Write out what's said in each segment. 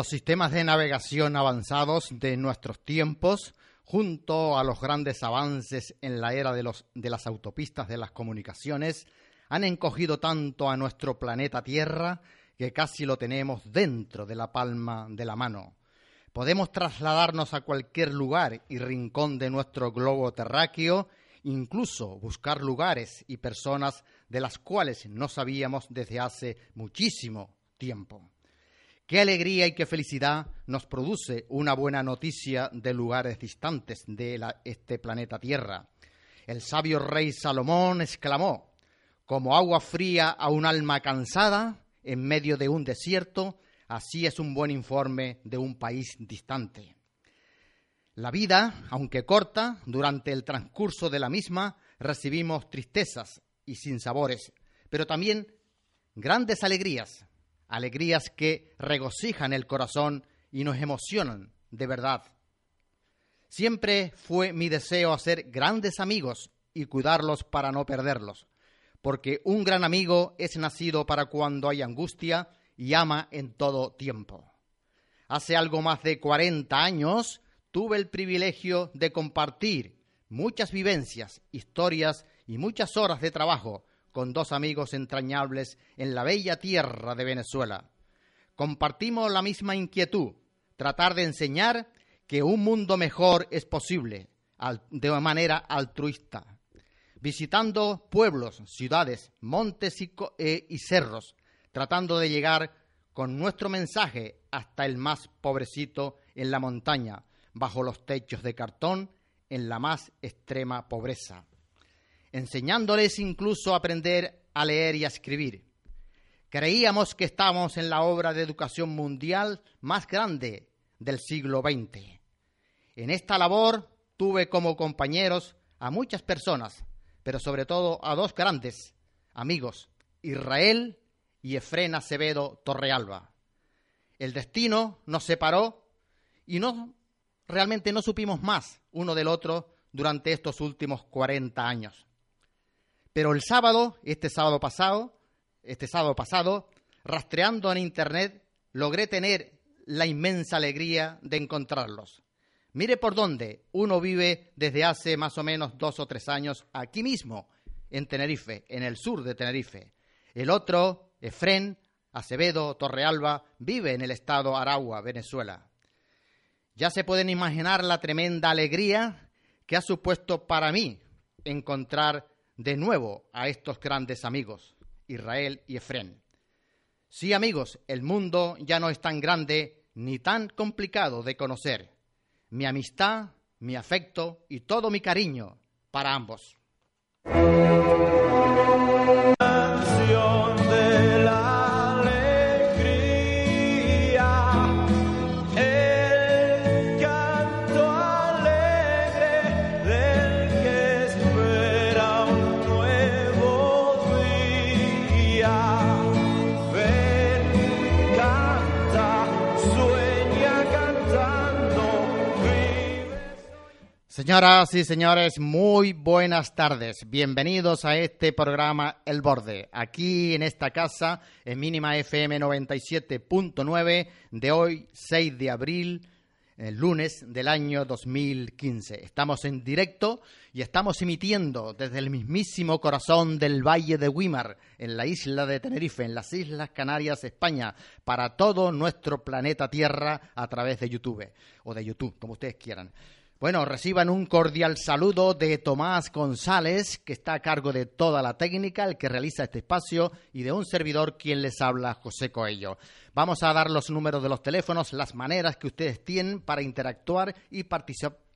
Los sistemas de navegación avanzados de nuestros tiempos, junto a los grandes avances en la era de, las autopistas de las comunicaciones, han encogido tanto a nuestro planeta Tierra que casi lo tenemos dentro de la palma de la mano. Podemos trasladarnos a cualquier lugar y rincón de nuestro globo terráqueo, incluso buscar lugares y personas de las cuales no sabíamos desde hace muchísimo tiempo. Qué alegría y qué felicidad nos produce una buena noticia de lugares distantes de este planeta Tierra. El sabio rey Salomón exclamó, como agua fría a un alma cansada en medio de un desierto, así es un buen informe de un país distante. La vida, aunque corta, durante el transcurso de la misma recibimos tristezas y sinsabores, pero también grandes alegrías, alegrías que regocijan el corazón y nos emocionan de verdad. Siempre fue mi deseo hacer grandes amigos y cuidarlos para no perderlos, porque un gran amigo es nacido para cuando hay angustia y ama en todo tiempo. Hace algo más de 40 años tuve el privilegio de compartir muchas vivencias, historias y muchas horas de trabajo con dos amigos entrañables en la bella tierra de Venezuela. Compartimos la misma inquietud, tratar de enseñar que un mundo mejor es posible de manera altruista, visitando pueblos, ciudades, montes y, eh, y cerros, tratando de llegar con nuestro mensaje hasta el más pobrecito en la montaña, bajo los techos de cartón, en la más extrema pobreza enseñándoles incluso a aprender a leer y a escribir. Creíamos que estábamos en la obra de educación mundial más grande del siglo XX. En esta labor tuve como compañeros a muchas personas, pero sobre todo a dos grandes amigos, Israel y Efrén Acevedo Torrealba. El destino nos separó y no realmente no supimos más uno del otro durante estos últimos 40 años. Pero el sábado, este sábado pasado, este sábado pasado, rastreando en internet, logré tener la inmensa alegría de encontrarlos. Mire por dónde uno vive desde hace más o menos dos o tres años aquí mismo, en Tenerife, en el sur de Tenerife. El otro, Efren Acevedo Torrealba, vive en el estado Aragua, Venezuela. Ya se pueden imaginar la tremenda alegría que ha supuesto para mí encontrar de nuevo a estos grandes amigos, Israel y Efrén. Sí, amigos, el mundo ya no es tan grande ni tan complicado de conocer. Mi amistad, mi afecto y todo mi cariño para ambos. Señoras y señores, muy buenas tardes. Bienvenidos a este programa El Borde, aquí en esta casa, en Mínima FM 97.9, de hoy, 6 de abril, el lunes del año 2015. Estamos en directo y estamos emitiendo desde el mismísimo corazón del Valle de Wimar, en la isla de Tenerife, en las Islas Canarias, España, para todo nuestro planeta Tierra a través de YouTube, o de YouTube, como ustedes quieran. Bueno, reciban un cordial saludo de Tomás González, que está a cargo de toda la técnica, el que realiza este espacio, y de un servidor quien les habla, José Coello. Vamos a dar los números de los teléfonos, las maneras que ustedes tienen para interactuar y,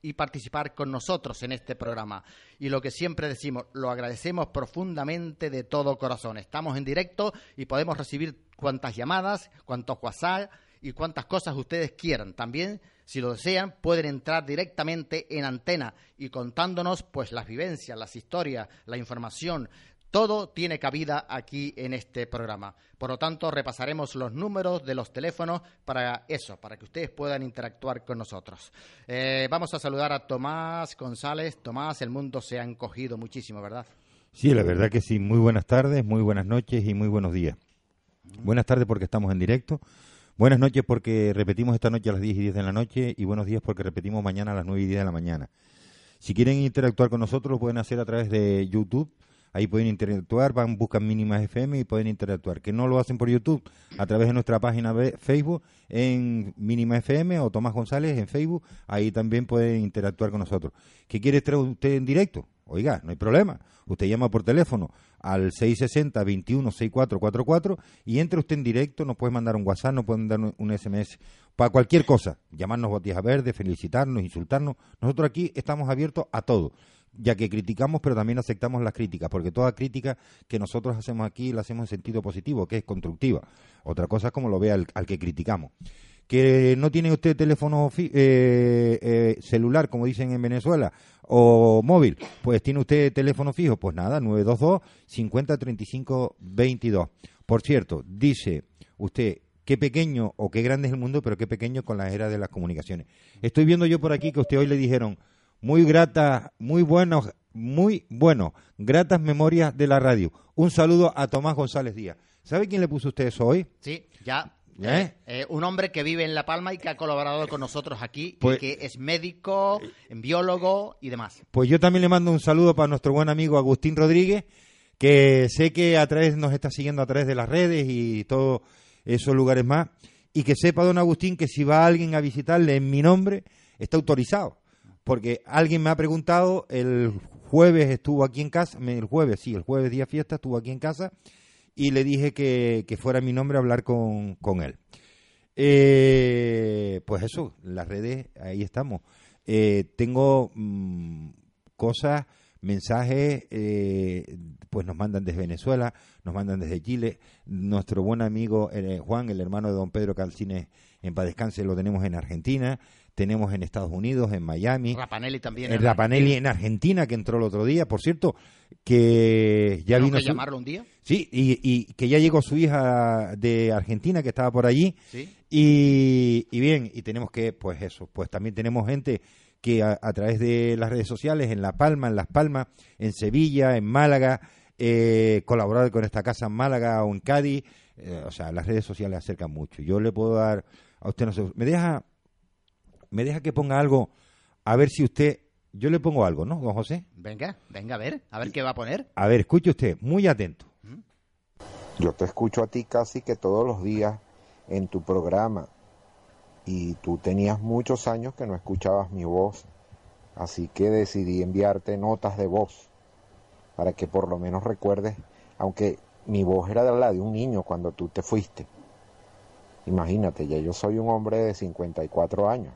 y participar con nosotros en este programa. Y lo que siempre decimos, lo agradecemos profundamente de todo corazón. Estamos en directo y podemos recibir cuantas llamadas, cuantos WhatsApp y cuantas cosas ustedes quieran. También si lo desean, pueden entrar directamente en antena y contándonos pues las vivencias, las historias, la información, todo tiene cabida aquí en este programa. Por lo tanto, repasaremos los números de los teléfonos para eso, para que ustedes puedan interactuar con nosotros. Eh, vamos a saludar a Tomás González. Tomás, el mundo se ha encogido muchísimo, ¿verdad? Sí, la verdad que sí. Muy buenas tardes, muy buenas noches y muy buenos días. Buenas tardes porque estamos en directo Buenas noches porque repetimos esta noche a las 10 y 10 de la noche y buenos días porque repetimos mañana a las 9 y 10 de la mañana. Si quieren interactuar con nosotros lo pueden hacer a través de YouTube. Ahí pueden interactuar, van, buscan Mínimas FM y pueden interactuar. Que no lo hacen por YouTube, a través de nuestra página de Facebook en Mínima FM o Tomás González en Facebook, ahí también pueden interactuar con nosotros. ¿Qué quiere estar usted en directo? Oiga, no hay problema. Usted llama por teléfono al 660 21 6444 y entre usted en directo, nos puede mandar un WhatsApp, nos puede mandar un, SMS para cualquier cosa. Llamarnos botijas verde, felicitarnos, insultarnos. Nosotros aquí estamos abiertos a todo ya que criticamos, pero también aceptamos las críticas, porque toda crítica que nosotros hacemos aquí la hacemos en sentido positivo, que es constructiva. Otra cosa es como lo ve al que criticamos que no tiene usted teléfono eh, eh, celular, como dicen en Venezuela, o móvil, pues tiene usted teléfono fijo, pues nada, 922 50 35 22. Por cierto, dice usted qué pequeño o qué grande es el mundo, pero qué pequeño con la era de las comunicaciones. Estoy viendo yo por aquí que usted hoy le dijeron muy gratas, muy buenos, muy bueno, gratas memorias de la radio. Un saludo a Tomás González Díaz. ¿Sabe quién le puso usted eso hoy? Sí, ya ¿Eh? Eh, un hombre que vive en La Palma y que ha colaborado con nosotros aquí, y pues- que es médico, biólogo y demás. Pues yo también le mando un saludo para nuestro buen amigo Agustín Rodríguez, que sé que a través nos está siguiendo a través de las redes y todos esos lugares más, y que sepa don Agustín que si va alguien a visitarle en mi nombre, está autorizado. Porque alguien me ha preguntado, el jueves estuvo aquí en casa, el jueves, sí, el jueves día fiesta estuvo aquí en casa, y le dije que, fuera mi nombre a hablar con, con él. Eh, pues eso, las redes, ahí estamos. Eh, tengo mm, cosas, mensajes, eh, pues nos mandan desde Venezuela, nos mandan desde Chile. Nuestro buen amigo Juan, el hermano de don Pedro Calcines en Paz Descanse, lo tenemos en Argentina tenemos en Estados Unidos, en Miami. Rapanelli también. En Rapanelli en Argentina, que entró el otro día, por cierto, que ya vino... que llamarlo un día? Sí, y, que ya llegó su hija de Argentina, que estaba por allí. ¿Sí? Y, bien, y tenemos que, pues eso, pues también tenemos gente que a, través de las redes sociales, en La Palma, en Las Palmas, en Sevilla, en Málaga, eh, colaborar con esta casa en Málaga o en Cádiz, eh, o sea, las redes sociales acercan mucho. Yo le puedo dar a usted, no sé, me deja me deja que ponga algo, a ver si usted... Yo le pongo algo, ¿no, don José? Venga, venga, a ver, a ver qué va a poner. A ver, escuche usted, muy atento. Yo te escucho a ti casi que todos los días en tu programa y tú tenías muchos años que no escuchabas mi voz, así que decidí enviarte notas de voz para que por lo menos recuerdes, aunque mi voz era de la de un niño cuando tú te fuiste. Imagínate, ya yo soy un hombre de 54 años.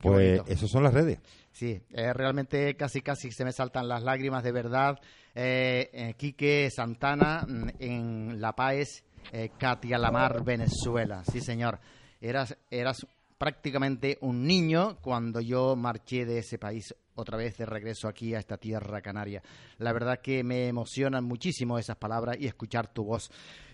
Pues esas son las redes. Sí, realmente casi casi se me saltan las lágrimas de verdad. Eh, eh Quique Santana mm, en La Paz, eh, Katia Lamar, Venezuela. Sí, señor. Eras, eras prácticamente un niño cuando yo marché de ese país otra vez de regreso aquí a esta tierra canaria. La verdad que me emocionan muchísimo esas palabras y escuchar tu voz.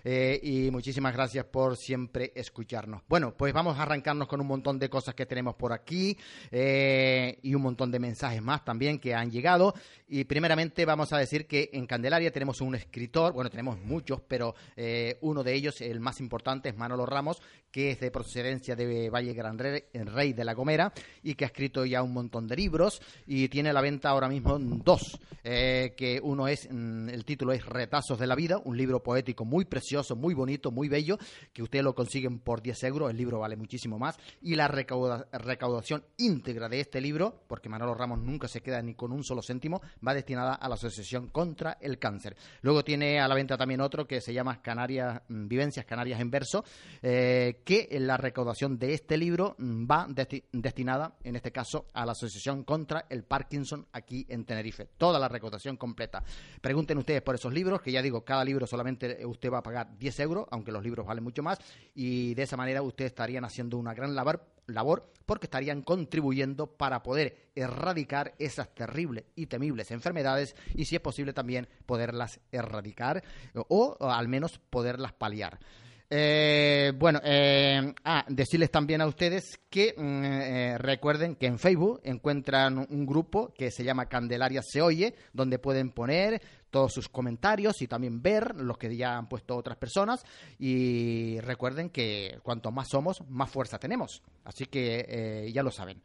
Eh, y muchísimas gracias por siempre escucharnos. Bueno, pues vamos a arrancarnos con un montón de cosas que tenemos por aquí eh, y un montón de mensajes más también que han llegado. Y primeramente vamos a decir que en Candelaria tenemos un escritor, bueno, tenemos muchos, pero eh, uno de ellos, el más importante, es Manolo Ramos, que es de procedencia de Valle Gran Rey, de la Gomera y que ha escrito ya un montón de libros y tiene a la venta ahora mismo dos, que uno es, mm, el título es Retazos de la Vida, un libro poético muy precioso muy bonito, muy bello, que ustedes lo consiguen por 10 euros, el libro vale muchísimo más, y la recaudación íntegra de este libro, porque Manolo Ramos nunca se queda ni con un solo céntimo, va destinada a la Asociación contra el Cáncer. Luego tiene a la venta también otro que se llama Canarias, mm, Vivencias Canarias en Verso, eh, que la recaudación de este libro mm, va destinada, en este caso, a la Asociación contra el Parkinson aquí en Tenerife. Toda la recaudación completa. Pregunten ustedes por esos libros, que ya digo, cada libro solamente usted va a pagar 10 euros, aunque los libros valen mucho más, y de esa manera ustedes estarían haciendo una gran labor, labor porque estarían contribuyendo para poder erradicar esas terribles y temibles enfermedades y si es posible también poderlas erradicar o, al menos poderlas paliar. Eh, bueno, eh, ah, decirles también a ustedes que mm, eh, recuerden que en Facebook encuentran un grupo que se llama Candelaria Se Oye, donde pueden poner todos sus comentarios y también ver los que ya han puesto otras personas. Y recuerden que cuanto más somos, más fuerza tenemos. Así que eh, ya lo saben.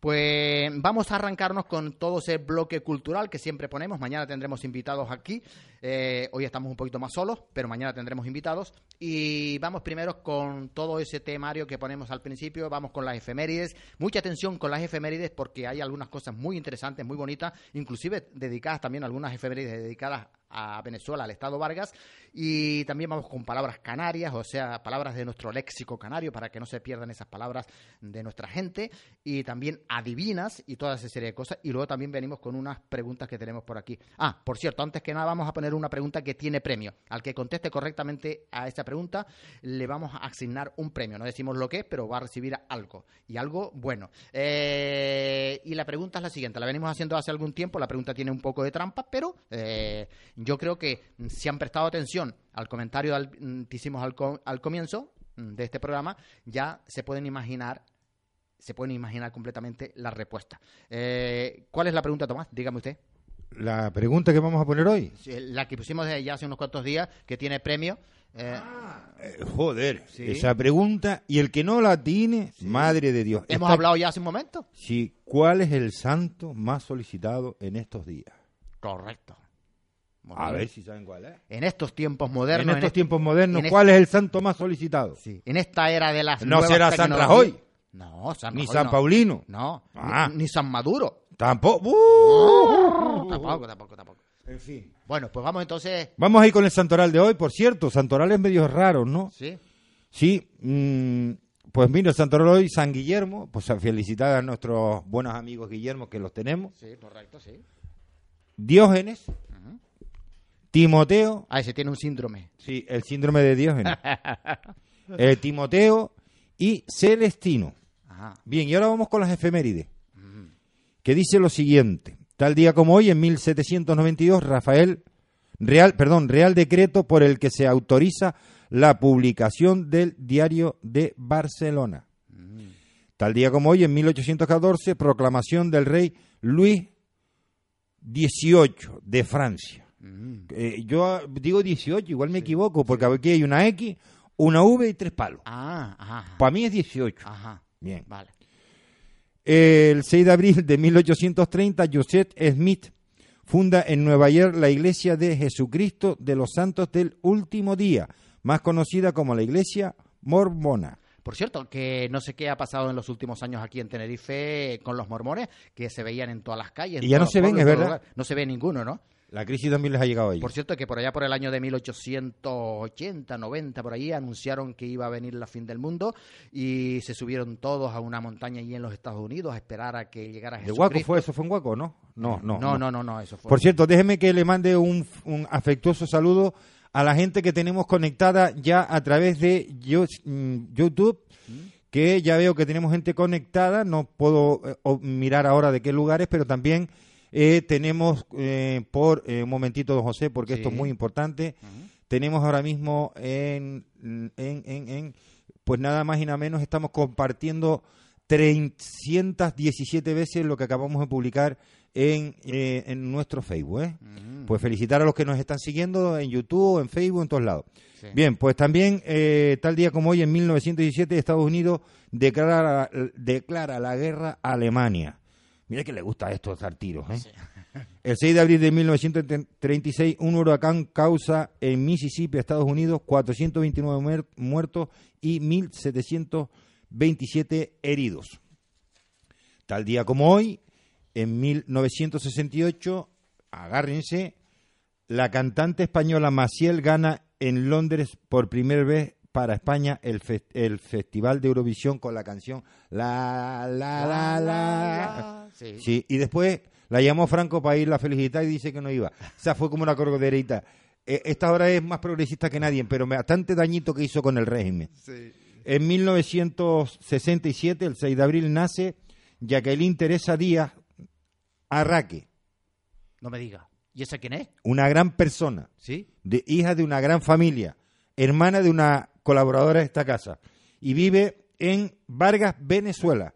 Pues vamos a arrancarnos con todo ese bloque cultural que siempre ponemos. Mañana tendremos invitados aquí. Eh, hoy estamos un poquito más solos, pero mañana tendremos invitados. Y vamos primero con todo ese temario que ponemos al principio. Vamos con las efemérides. Mucha atención con las efemérides porque hay algunas cosas muy interesantes, muy bonitas, inclusive dedicadas también algunas efemérides dedicadas a Venezuela, al Estado Vargas, y también vamos con palabras canarias, o sea, palabras de nuestro léxico canario, para que no se pierdan esas palabras de nuestra gente, y también adivinas y toda esa serie de cosas, y luego también venimos con unas preguntas que tenemos por aquí. Ah, por cierto, antes que nada vamos a poner una pregunta que tiene premio. Al que conteste correctamente a esta pregunta, le vamos a asignar un premio. No decimos lo que es, pero va a recibir algo, y algo bueno. Eh, y la pregunta es la siguiente, la venimos haciendo hace algún tiempo, la pregunta tiene un poco de trampa, pero... Eh, yo creo que mm, si han prestado atención al comentario mm, que hicimos al, al comienzo mm, de este programa, ya se pueden imaginar se pueden imaginar completamente la respuesta. Eh, ¿Cuál es la pregunta, Tomás? Dígame usted. La pregunta que vamos a poner hoy. la que pusimos ya hace unos cuantos días, que tiene premio. Eh, ah, eh, joder, esa pregunta. Y el que no la tiene, madre de Dios. Hemos hablado ya hace un momento. Sí, ¿cuál es el santo más solicitado en estos días? Correcto. A ver si saben cuál es. En estos tiempos modernos. En estos tiempos modernos, ¿cuál es el santo más solicitado? Sí. En esta era de las. No será San Rajoy. No, San Ni San Paulino. No. Ah. Ni, San Maduro. Tampoco. ¡Uh! tampoco, tampoco, tampoco. En fin. Bueno, pues vamos entonces. Vamos a ir con el santoral de hoy, por cierto. Santorales medio raros, ¿no? Sí. Sí. Mm, pues mira, el santoral hoy, San Guillermo. Pues felicitar a nuestros buenos amigos Guillermo, que los tenemos. Sí, correcto, sí. Diógenes. Timoteo. Ah, ese tiene un síndrome. Sí, el síndrome de Diógenes. Eh, Timoteo y Celestino. Bien, y ahora vamos con las efemérides. Que dice lo siguiente. Tal día como hoy, en 1792, Rafael, Real, perdón, Real Decreto por el que se autoriza la publicación del Diario de Barcelona. Tal día como hoy, en 1814, proclamación del rey Luis XVIII de Francia. Eh, yo digo 18, igual me equivoco, porque aquí hay una X, una V y tres palos. Ah, Para mí es 18. Ajá. Bien. Vale. El 6 de abril de 1830, Joseph Smith funda en Nueva York la Iglesia de Jesucristo de los Santos del Último Día, más conocida como la Iglesia Mormona. Por cierto, que no sé qué ha pasado en los últimos años aquí en Tenerife con los mormones, que se veían en todas las calles. Y ya no se ven, es verdad. No se ve ninguno, ¿no? La crisis también les ha llegado ahí. Por cierto, que por allá por el año de 1880, 90, por ahí, anunciaron que iba a venir la fin del mundo y se subieron todos a una montaña allí en los Estados Unidos a esperar a que llegara Jesucristo. ¿De Guaco fue eso? ¿Fue en Guaco, no? No, no. No, no, no, no, eso fue. Por cierto, déjeme que le mande un, afectuoso saludo a la gente que tenemos conectada ya a través de mm, YouTube. ¿Mm? que ya veo que tenemos gente conectada, no puedo eh, mirar ahora de qué lugares, pero también eh, tenemos, eh, por eh, un momentito, don José, porque esto es muy importante, tenemos ahora mismo en, en, en, pues nada más y nada menos, estamos compartiendo 317 veces lo que acabamos de publicar en, en nuestro Facebook. Pues felicitar a los que nos están siguiendo en YouTube, en Facebook, en todos lados. Bien, pues también tal día como hoy, en 1917, Estados Unidos declara, declara la guerra a Alemania. Mira que le gusta esto dar tiros. ¿eh? El 6 de abril de 1936, un huracán causa en Mississippi, Estados Unidos, 429 muertos y 1.727 heridos. Tal día como hoy, en 1968, agárrense, la cantante española Maciel gana en Londres por primera vez para España el, el Festival de Eurovisión con la canción La, la, la, la. Sí. y después la llamó Franco para ir a felicitar y dice que no iba. O sea, fue como una corgoderita. E, esta hora es más progresista que nadie, pero bastante dañito que hizo con el régimen. Sí. En 1967, el 6 de abril, nace Jacqueline Teresa Díaz Arraque. No me diga. ¿Y esa quién es? Una gran persona. ¿Sí? De, hija de una gran familia. Hermana de una colaboradora de esta casa. Y vive en Vargas, Venezuela.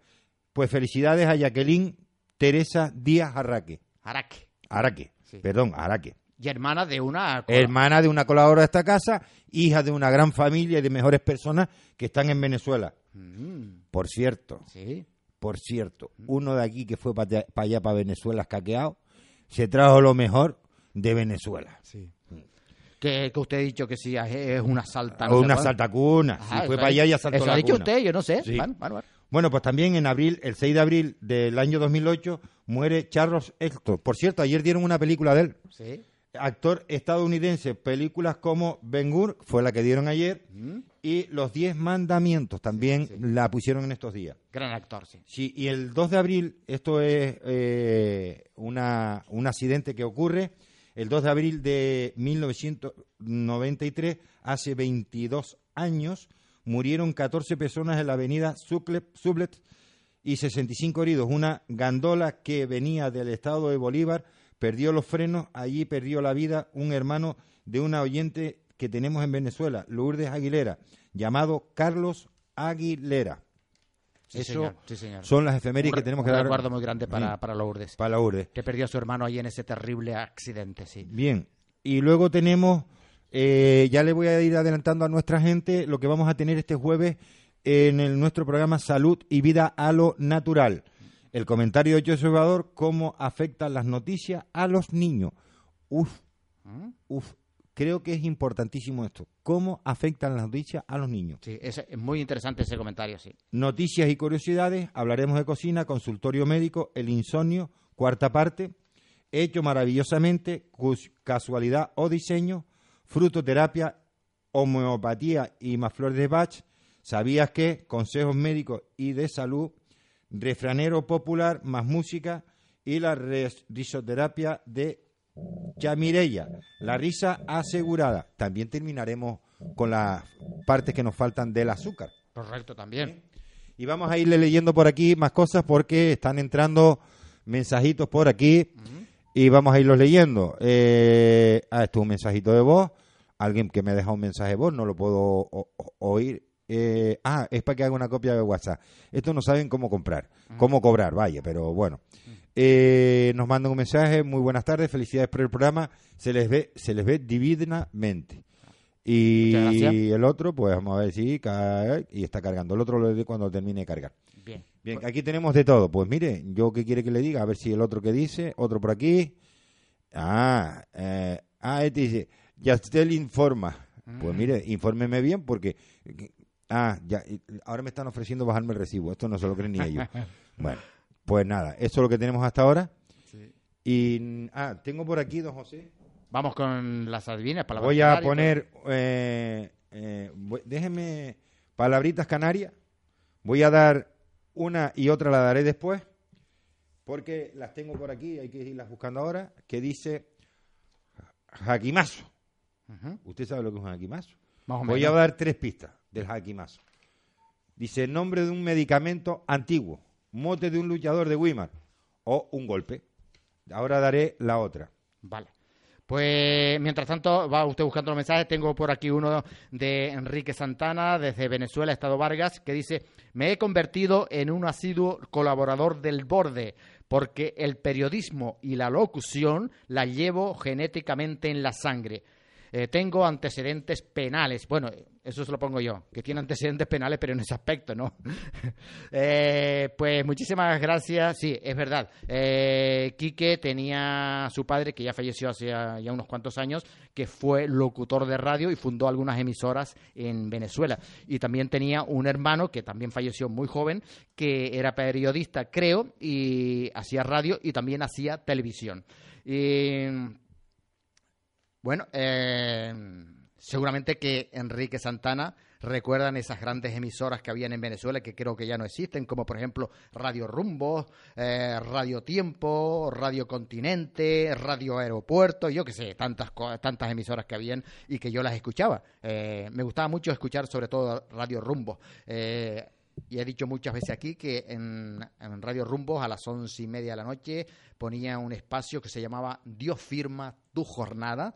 Pues felicidades a Jacqueline Teresa Díaz Arraque. Araque. Araque, Sí. perdón, Araque. Y hermana de una... Hermana de una colaboradora de esta casa, hija de una gran familia y de mejores personas que están en Venezuela. Mm, Por cierto, sí. por cierto, uno de aquí que fue para allá, para Venezuela, escaqueado, se trajo lo mejor de Venezuela. Sí. Que, que usted ha dicho que sí, es una salta. O una saltacuna. Sí, fue para allá y asaltó Eso la ha dicho cuna. usted, yo no sé. Sí. Bueno, bueno, bueno. Bueno, pues también en abril, el 6 de abril del año 2008, muere Charles Heston. Por cierto, ayer dieron una película de él. Sí. Actor estadounidense, películas como Ben Hur, fue la que dieron ayer, Mm, y Los Diez Mandamientos también Sí, sí. la pusieron en estos días. Gran actor, sí. Sí, y el 2 de abril, esto es eh, una, un accidente que ocurre, el 2 de abril de 1993, hace 22 años, murieron 14 personas en la avenida Sublet y 65 heridos. Una gandola que venía del estado de Bolívar perdió los frenos, allí perdió la vida un hermano de una oyente que tenemos en Venezuela, Lourdes Aguilera, llamado Carlos Aguilera. Sí, Eso señor. Sí, señor. son las efemérides Un que tenemos que un dar. recuerdo muy grande para, Sí, para Lourdes. para Lourdes. Que perdió a su hermano ahí en ese terrible accidente, sí. Bien, y luego tenemos, eh, ya le voy a ir adelantando a nuestra gente lo que vamos a tener este jueves en el, nuestro programa Salud y Vida a lo Natural. El comentario de José Salvador, cómo afectan las noticias a los niños. Uf, ¿Mm? uf, creo que es importantísimo esto. ¿Cómo afectan las noticias a los niños? Sí, es, muy interesante ese comentario, sí. Noticias y curiosidades, hablaremos de cocina, consultorio médico, el insomnio, cuarta parte, hecho maravillosamente, casualidad o diseño, frutoterapia, homeopatía y más flores de Bach, sabías que, consejos médicos y de salud, refranero popular, más música y la risoterapia de Chamirella, la risa asegurada. También terminaremos con las partes que nos faltan del azúcar. Correcto, también. Y vamos a irle leyendo por aquí más cosas porque están entrando mensajitos por aquí y vamos a irlos leyendo. Eh, ah, esto es un mensajito de voz. Alguien que me ha dejado un mensaje de voz, no lo puedo oír. Eh, ah, es para que haga una copia de WhatsApp. Esto no saben cómo comprar, cómo cobrar, vaya, pero bueno. Eh, nos mandan un mensaje, muy buenas tardes, felicidades por el programa, se les ve, se les ve divinamente. Y el otro, pues vamos a ver si cae y está cargando. El otro lo diré cuando termine de cargar. Bien. Bien, aquí tenemos de todo. Pues mire, yo qué quiere que le diga, a ver si el otro que dice, otro por aquí. Ah, eh, ah, este dice, Yastel informa. Pues mire, infórmeme bien porque, ah, ya, ahora me están ofreciendo bajarme el recibo. Esto no se lo creen ni ellos. Bueno, pues nada, eso es lo que tenemos hasta ahora. Y, ah, tengo por aquí, don José. Vamos con las adivinas. palabras Voy a poner, eh, eh, déjeme palabritas canarias. Voy a dar una y otra la daré después, porque las tengo por aquí, hay que irlas buscando ahora, que dice jaquimazo. ¿Usted sabe lo que es un jaquimazo? Más o Voy menos. a dar tres pistas del jaquimazo. Dice nombre de un medicamento antiguo, mote de un luchador de Weimar o un golpe. Ahora daré la otra. Vale. Pues mientras tanto va usted buscando los mensajes. Tengo por aquí uno de Enrique Santana desde Venezuela, Estado Vargas, que dice: Me he convertido en un asiduo colaborador del borde porque el periodismo y la locución la llevo genéticamente en la sangre. Eh, tengo antecedentes penales. Bueno, eso se lo pongo yo, que tiene antecedentes penales, pero en ese aspecto, ¿no? Eh, pues muchísimas gracias. Sí, es verdad. Eh, Quique tenía su padre, que ya falleció hace ya ya unos cuantos años, que fue locutor de radio y fundó algunas emisoras en Venezuela. Y también tenía un hermano que también falleció muy joven, que era periodista, creo, y hacía radio y también hacía televisión. Y bueno, eh, seguramente que Enrique Santana recuerdan esas grandes emisoras que habían en Venezuela que creo que ya no existen, como por ejemplo Radio Rumbo, eh, Radio Tiempo, Radio Continente, Radio Aeropuerto, yo qué sé, tantas, tantas emisoras que habían y que yo las escuchaba. Eh, me gustaba mucho escuchar sobre todo Radio Rumbo. Eh, y he dicho muchas veces aquí que en, en Radio Rumbo a las once y media de la noche ponía un espacio que se llamaba Dios firma tu jornada,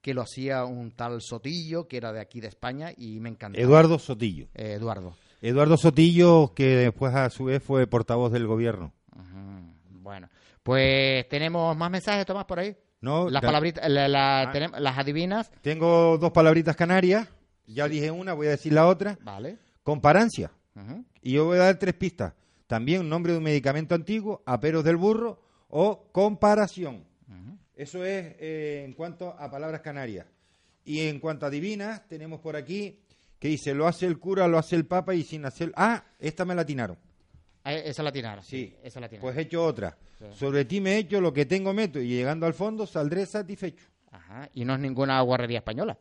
que lo hacía un tal Sotillo, que era de aquí de España, y me encantaba. Eduardo Sotillo. Eh, Eduardo. Eduardo Sotillo, que después a su vez fue portavoz del gobierno. Bueno, pues tenemos más mensajes, Tomás, por ahí. No, Las palabritas, la- la- Ah. tenemos- las adivinas, Tengo dos palabritas canarias. Ya dije una, voy a decir la otra. vale. Comparancia. Y yo voy a dar tres pistas. También un nombre de un medicamento antiguo, aperos del burro o comparación. Eso es eh, en cuanto a palabras canarias. Y en cuanto a divinas, tenemos por aquí que dice, lo hace el cura, lo hace el papa y sin hacer... Ah, esta me la atinaron. Ah, Esa la tinaron. Sí, esa la tinaron. Pues he hecho otra. Sí. Sobre ti me he hecho lo que tengo meto y llegando al fondo saldré satisfecho. Ajá. Y no es ninguna guarrería española.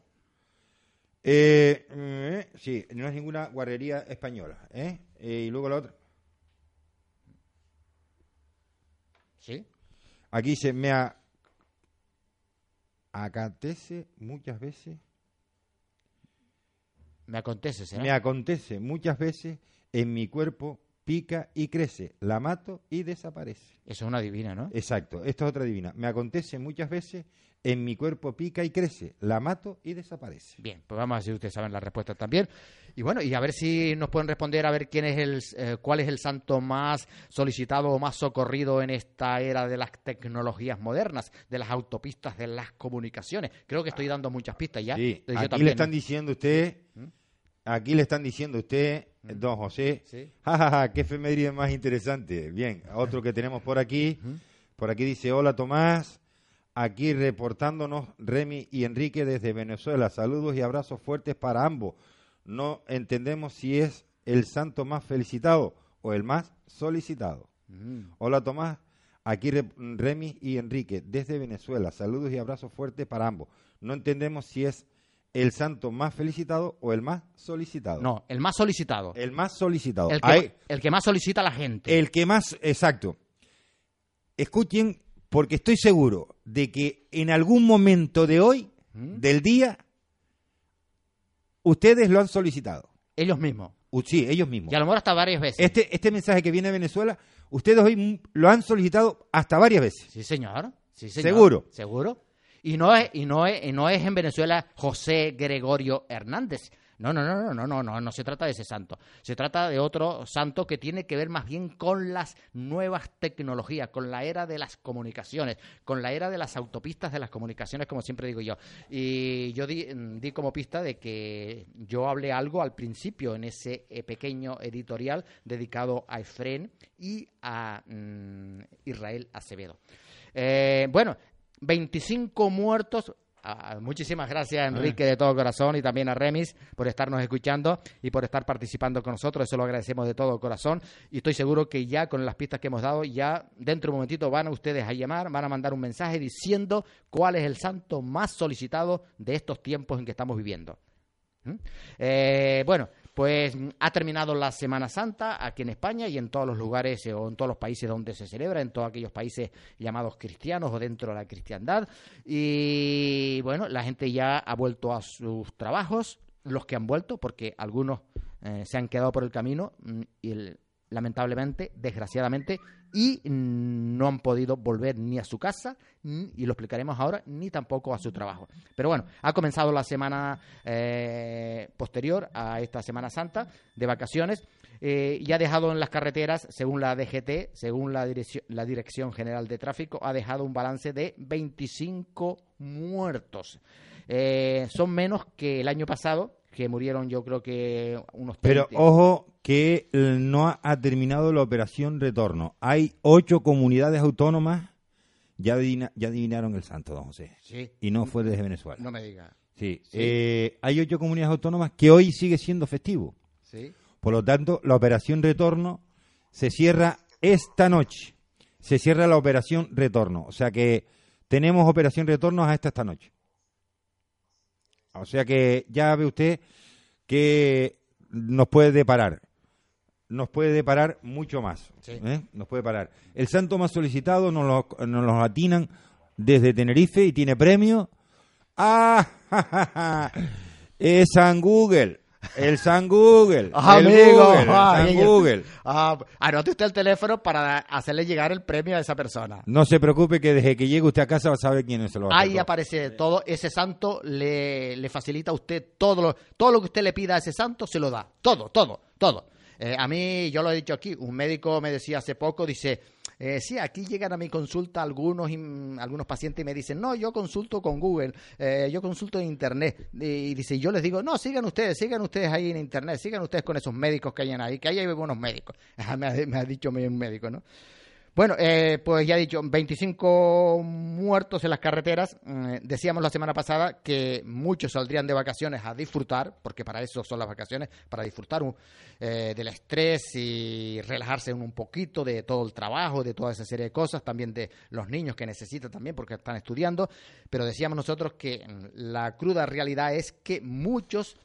Eh, eh, sí, no es ninguna guarrería española. ¿eh? Eh, y luego la otra. ¿Sí? Aquí se me acontece muchas veces, Me acontece, ¿será? me acontece muchas veces en mi cuerpo pica y crece, la mato y desaparece. Eso es una divina, ¿no? Exacto, esto es otra divina. Me acontece muchas veces en mi cuerpo pica y crece, la mato y desaparece. Bien, pues vamos a ver si ustedes saben la respuesta también. Y bueno, y a ver si nos pueden responder a ver quién es el, eh, cuál es el santo más solicitado o más socorrido en esta era de las tecnologías modernas, de las autopistas, de las comunicaciones. Creo que estoy dando muchas pistas ya. Sí, Yo aquí también, le están diciendo usted, aquí le están diciendo usted, don José, Sí. jajaja, qué efeméride más interesante. Bien, otro que tenemos por aquí, por aquí dice, hola Tomás, aquí reportándonos Remy y Enrique desde Venezuela. Saludos y abrazos fuertes para ambos. No entendemos si es el santo más felicitado o el más solicitado. Mm. Hola Tomás, aquí Re- Remy y Enrique desde Venezuela. Saludos y abrazos fuertes para ambos. No entendemos si es el santo más felicitado o el más solicitado. No, el más solicitado. El más solicitado. El que, Ahí- el que más solicita a la gente. el que más, exacto. Escuchen, porque estoy seguro de que en algún momento de hoy, ¿Mm? del día, ustedes lo han solicitado. Ellos mismos. Sí, ellos mismos. Y a lo mejor hasta varias veces. Este, este mensaje que viene de Venezuela, ustedes hoy lo han solicitado hasta varias veces. Sí, señor. Sí, señor. ¿Seguro? Seguro. Y no es, y no es, y no es en Venezuela José Gregorio Hernández. No, no, no, no, no, no, no, no se trata de ese santo. Se trata de otro santo que tiene que ver más bien con las nuevas tecnologías, con la era de las comunicaciones, con la era de las autopistas de las comunicaciones, como siempre digo yo. Y yo di, mm, di como pista de que yo hablé algo al principio en ese eh, pequeño editorial dedicado a Efren y a mm, Israel Acevedo. Eh, bueno, 25 muertos. Ah, muchísimas gracias, Enrique, de todo corazón, y también a Remis por estarnos escuchando y por estar participando con nosotros. Eso lo agradecemos de todo corazón. Y estoy seguro que ya con las pistas que hemos dado, ya dentro de un momentito van a ustedes a llamar, van a mandar un mensaje diciendo cuál es el santo más solicitado de estos tiempos en que estamos viviendo. ¿Mm? Eh, bueno, pues mm, ha terminado la Semana Santa aquí en España y en todos los lugares eh, o en todos los países donde se celebra, en todos aquellos países llamados cristianos o dentro de la cristiandad. Y bueno, la gente ya ha vuelto a sus trabajos, los que han vuelto, porque algunos eh, se han quedado por el camino mm, y lamentablemente, desgraciadamente, y no han podido volver ni a su casa, y lo explicaremos ahora, ni tampoco a su trabajo. Pero bueno, ha comenzado la semana eh, posterior a esta Semana Santa de vacaciones eh, y ha dejado en las carreteras, según la DGT, según la Dirección, la Dirección General de Tráfico, ha dejado un balance de 25 muertos. Eh, son menos que el año pasado, que murieron yo creo que unos 30. Pero ojo que eh, no ha, ha terminado la operación retorno. Hay ocho comunidades autónomas, ya, adivina- ya adivinaron el santo, don José. Sí, Y no fue desde Venezuela. no me diga. Sí. Sí. Eh, hay ocho comunidades autónomas que hoy sigue siendo festivo. Sí. Por lo tanto, la operación retorno se cierra esta noche. Se cierra la operación retorno. O sea que tenemos operación retorno hasta esta noche. O sea que ya ve usted que nos puede deparar. Nos puede deparar mucho más. Sí. ¿eh? Nos puede parar. El santo más solicitado nos lo, nos lo atinan desde Tenerife y tiene premio. ¡Ah! ja, ja, ja! Es San Google. El San Google. Ah, el amigo, Google, el ah, San Google. Ah, anote usted el teléfono para hacerle llegar el premio a esa persona. No se preocupe que desde que llegue usted a casa va a saber quién se lo va a Ahí aparece todo, ese santo le, le facilita a usted todo lo, todo lo que usted le pida a ese santo, se lo da. Todo, todo, todo. Eh, a mí, yo lo he dicho aquí, un médico me decía hace poco, dice, eh, sí, aquí llegan a mi consulta algunos, algunos pacientes y me dicen, no, yo consulto con Google, eh, yo consulto en Internet. Y, dice, yo les digo, no, sigan ustedes, sigan ustedes ahí en Internet, sigan ustedes con esos médicos que hay ahí, que ahí hay buenos médicos. me ha dicho un médico, ¿no? Bueno, eh, pues ya he dicho, 25 muertos en las carreteras. Mm, decíamos la semana pasada que muchos saldrían de vacaciones a disfrutar, porque para eso son las vacaciones, para disfrutar un- eh, del estrés y relajarse un poquito de todo el trabajo, de toda esa serie de cosas, también de los niños que necesitan también porque están estudiando. Pero decíamos nosotros que mm, la cruda realidad es que muchos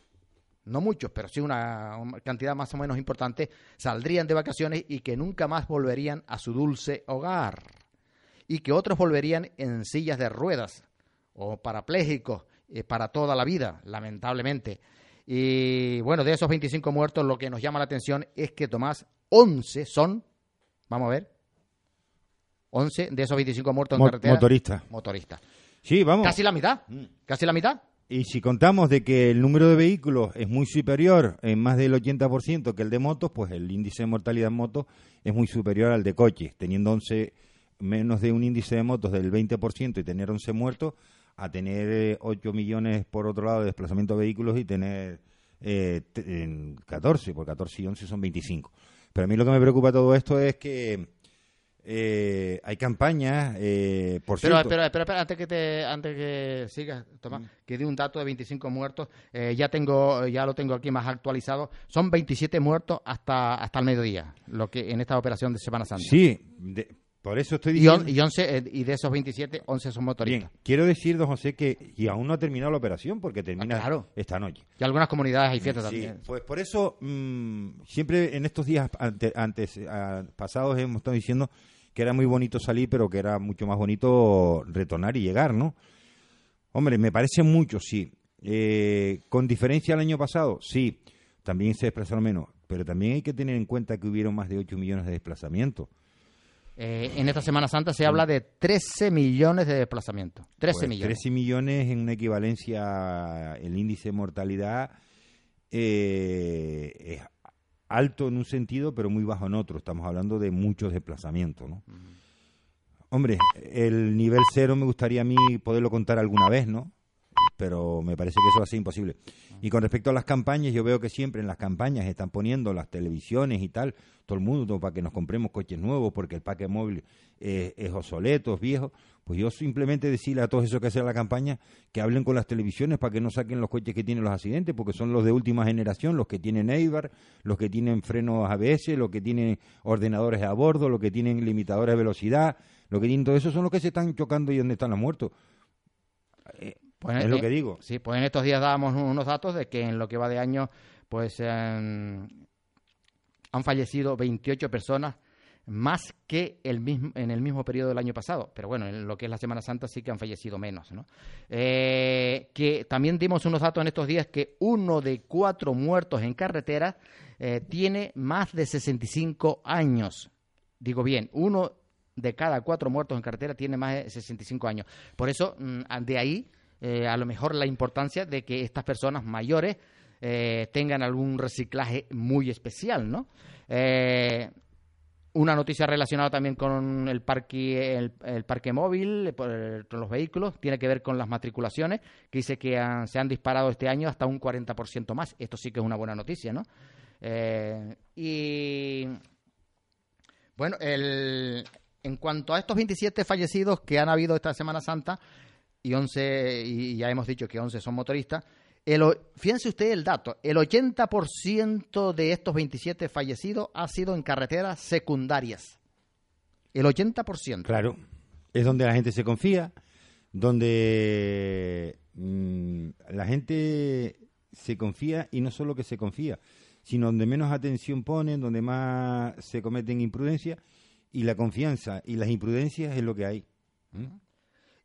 no muchos, pero sí una, una cantidad más o menos importante, saldrían de vacaciones y que nunca más volverían a su dulce hogar. Y que otros volverían en sillas de ruedas o parapléjicos eh, para toda la vida, lamentablemente. Y bueno, de esos 25 muertos, lo que nos llama la atención es que Tomás, 11 son, vamos a ver, 11 de esos 25 muertos en Mo- carretera. motorista. Motoristas. Sí, vamos. Casi la mitad, casi la mitad. Y si contamos de que el número de vehículos es muy superior en más del 80% que el de motos, pues el índice de mortalidad en motos es muy superior al de coches, teniendo 11 menos de un índice de motos del 20% y tener 11 muertos, a tener eh, 8 millones por otro lado de desplazamiento de vehículos y tener eh, t- en 14, por 14 y 11 son 25. Pero a mí lo que me preocupa todo esto es que eh, hay campañas, eh, por Pero, cierto, pero, pero, pero, antes que te, antes que sigas, Tomás, que di un dato de 25 muertos, eh, ya tengo, ya lo tengo aquí más actualizado. Son 27 muertos hasta hasta el mediodía, lo que en esta operación de Semana Santa. sí, de- por eso estoy Y, diciendo... on- y 11 eh, y de esos 27, 11 son Bien, motoristas. quiero decir, don José, que y aún no ha terminado la operación porque termina Ah, claro. esta noche. Y algunas comunidades hay fiestas Sí, también. pues por eso mm, siempre en estos días ante- antes pasados hemos estado diciendo que era muy bonito salir, pero que era mucho más bonito retornar y llegar, ¿no? Hombre, me parece mucho, sí. Eh, con diferencia al año pasado, sí. También se desplazaron menos, pero también hay que tener en cuenta que hubieron más de 8 millones de desplazamientos. Eh, en esta Semana Santa se habla de 13 millones de desplazamientos. 13 Pues, millones. 13 millones en una equivalencia, el índice de mortalidad eh, es alto en un sentido, pero muy bajo en otro. Estamos hablando de muchos desplazamientos, ¿no? Hombre, el nivel cero me gustaría a mí poderlo contar alguna vez, ¿no? Pero me parece que eso va a ser imposible. Y con respecto a las campañas, yo veo que siempre en las campañas están poniendo las televisiones y tal, todo el mundo para que nos compremos coches nuevos porque el parque móvil eh, es obsoleto, es viejo. Pues yo simplemente decirle a todos esos que hacen la campaña que hablen con las televisiones para que no saquen los coches que tienen los accidentes, porque son los de última generación, los que tienen Eibar, los que tienen frenos ABS, los que tienen ordenadores a bordo, los que tienen limitadores de velocidad, lo que tienen todo eso son los que se están chocando y donde están los muertos. Eh, Pues, es lo eh, que digo. Sí, pues en estos días dábamos unos datos de que en lo que va de año, pues han, han fallecido 28 personas más que el mismo, en el mismo periodo del año pasado. Pero bueno, en lo que es la Semana Santa sí que han fallecido menos. ¿no? Eh, que también dimos unos datos en estos días que uno de cuatro muertos en carretera eh, tiene más de 65 años. Digo bien, uno de cada cuatro muertos en carretera tiene más de 65 años. Por eso, mm, de ahí, eh, a lo mejor la importancia de que estas personas mayores eh, tengan algún reciclaje muy especial, ¿no? Eh, una noticia relacionada también con el parque, el, parque móvil, con los vehículos, tiene que ver con las matriculaciones, que dice que se han disparado este año hasta un 40% más. Esto sí que es una buena noticia, ¿no? Y bueno, el, en cuanto a estos 27 fallecidos que han habido esta Semana Santa, y 11, y ya hemos dicho que 11 son motoristas, el, fíjense usted el dato, el 80% de estos 27 fallecidos ha sido en carreteras secundarias. El 80%. Claro, es donde la gente se confía, donde mm, la gente se confía y no solo que se confía, sino donde menos atención ponen, donde más se cometen imprudencias y la confianza y las imprudencias es lo que hay.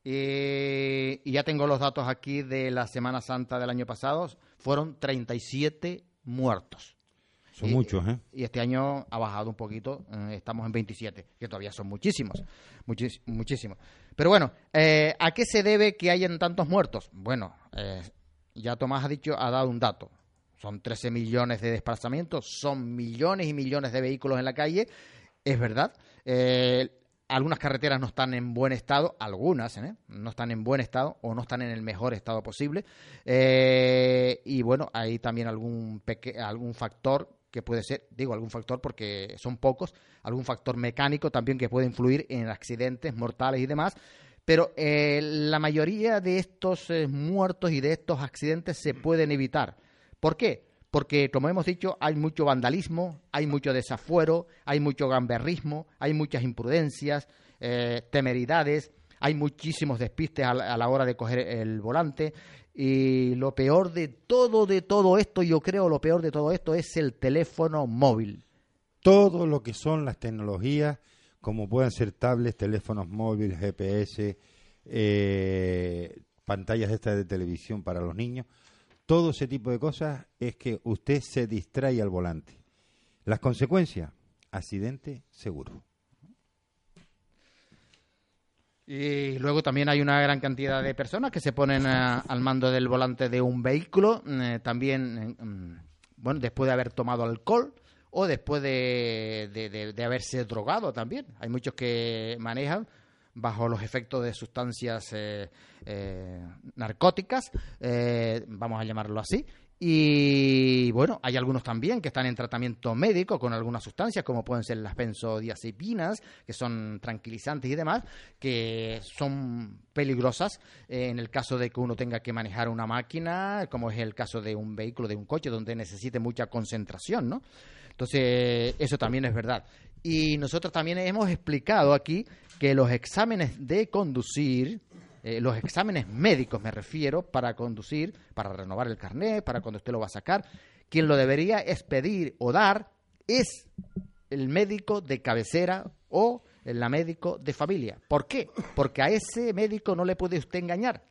Eh, y ya tengo los datos aquí de la Semana Santa del año pasado. Fueron 37 muertos. Son Y- muchos, ¿eh? Y este año ha bajado un poquito, eh, estamos en 27, que todavía son muchísimos, muchis- muchísimos. Pero bueno, eh, ¿a qué se debe que hayan tantos muertos? Bueno, eh, ya Tomás ha dicho, ha dado un dato. Son 13 millones de desplazamientos, son millones y millones de vehículos en la calle, es verdad. Eh, algunas carreteras no están en buen estado, algunas ¿eh? no están en buen estado o no están en el mejor estado posible. Eh, y bueno, hay también algún, peque- algún factor que puede ser, digo algún factor porque son pocos, algún factor mecánico también que puede influir en accidentes mortales y demás. Pero eh, la mayoría de estos muertos y de estos accidentes se pueden evitar. ¿Por qué? Porque, como hemos dicho, hay mucho vandalismo, hay mucho desafuero, hay mucho gamberrismo, hay muchas imprudencias, eh, temeridades, hay muchísimos despistes a la, a la hora de coger el volante. Y lo peor de todo, de todo esto, yo creo, lo peor de todo esto es el teléfono móvil. Todo lo que son las tecnologías, como pueden ser tablets, teléfonos móviles, GPS, eh, pantallas estas de televisión para los niños, todo ese tipo de cosas es que usted se distrae al volante. Las consecuencias, accidente seguro. Y luego también hay una gran cantidad de personas que se ponen a- al mando del volante de un vehículo, eh, también, eh, mm, bueno, después de haber tomado alcohol o después de, de- de- de haberse drogado también. Hay muchos que manejan bajo los efectos de sustancias eh, eh, narcóticas, eh, vamos a llamarlo así. Y bueno, hay algunos también que están en tratamiento médico con algunas sustancias, como pueden ser las benzodiazepinas, que son tranquilizantes y demás, que son peligrosas eh, en el caso de que uno tenga que manejar una máquina, como es el caso de un vehículo, de un coche, donde necesite mucha concentración, ¿no? Entonces, eso también es verdad. Y nosotros también hemos explicado aquí que los exámenes de conducir, eh, los exámenes médicos me refiero, para conducir, para renovar el carnet, para cuando usted lo va a sacar, quien lo debería es pedir o dar es el médico de cabecera o la médico de familia. ¿Por qué? Porque a ese médico no le puede usted engañar.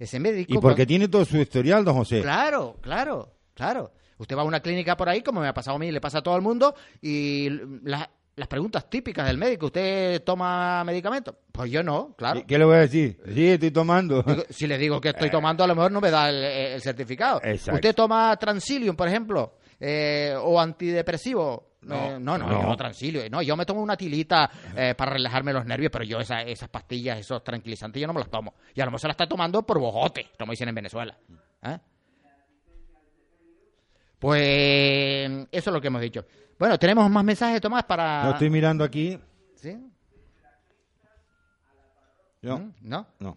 Ese médico... Y porque tiene todo su historial, don José. Claro, claro, claro. Usted va a una clínica por ahí, como me ha pasado a mí, le pasa a todo el mundo, y la- las preguntas típicas del médico, ¿usted toma medicamentos? Pues yo no, claro. ¿Qué- ¿Qué le voy a decir? Sí, estoy tomando. Digo, si le digo que estoy tomando, a lo mejor no me da el, el certificado. Exacto. ¿Usted toma Transilium, por ejemplo? eh, ¿O antidepresivo? No, Eh, no, no, no. yo no Transilium. No, yo me tomo una tilita eh, para relajarme los nervios, pero yo esa- esas pastillas, esos tranquilizantes, yo no me las tomo. Y a lo mejor se las está tomando por bojote, como dicen en Venezuela. ¿Eh? Pues eso es lo que hemos dicho. Bueno, tenemos más mensajes, Tomás, para... Lo estoy mirando aquí. ¿Sí? No, ¿Mm? ¿No? no.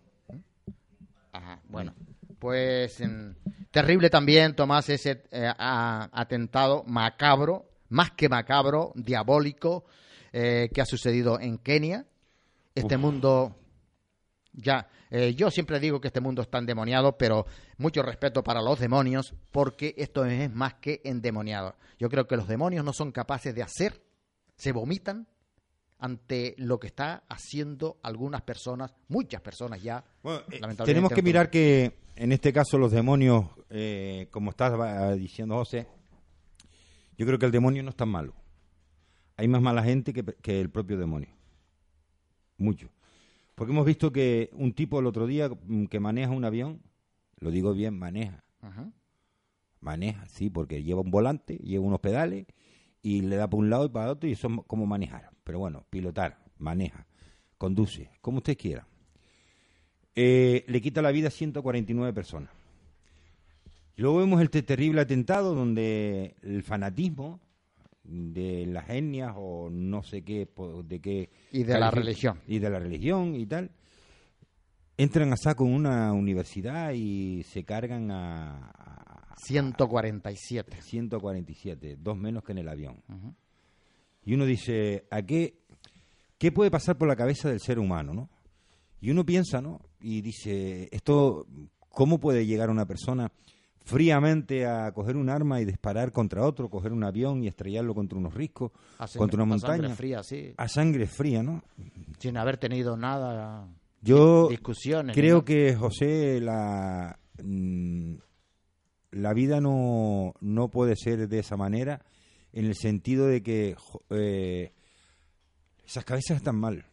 Ajá, bueno. Pues mm, terrible también, Tomás, ese eh, a- atentado macabro, más que macabro, diabólico, eh, que ha sucedido en Kenia. Este Uf. mundo, ya, eh, yo siempre digo que este mundo está endemoniado, pero mucho respeto para los demonios, porque esto es más que endemoniado. Yo creo que los demonios no son capaces de hacer, se vomitan ante lo que está haciendo algunas personas, muchas personas ya, Bueno, eh, Lamentablemente, tenemos que mirar que en este caso los demonios, eh, como estaba diciendo José, yo creo que el demonio no es tan malo. Hay más mala gente que, que el propio demonio. Mucho. Porque hemos visto que un tipo el otro día mm, que maneja un avión, lo digo bien, maneja. Ajá. Maneja, sí, porque lleva un volante, lleva unos pedales y le da para un lado y para otro y eso es como manejar. Pero bueno, pilotar, maneja, conduce, como usted quiera. Eh, le quita la vida a 149 personas. Y luego vemos este terrible atentado donde el fanatismo de las etnias o no sé qué, de qué... Y de la religión. Y de la religión y tal. Entran a saco en una universidad y se cargan a, a- 147. 147, dos menos que en el avión. Y uno dice, ¿a qué, qué puede pasar por la cabeza del ser humano, no? Y uno piensa, ¿no? Y dice, esto, ¿cómo puede llegar una persona fríamente a coger un arma y disparar contra otro, coger un avión y estrellarlo contra unos riscos, sangre- contra una a sangre montaña? fría, sí. A sangre fría, ¿no? Sin haber tenido nada. Yo discusiones. creo ¿no? que José la mm, la vida no, no puede ser de esa manera en el sentido de que eh, esas cabezas están mal.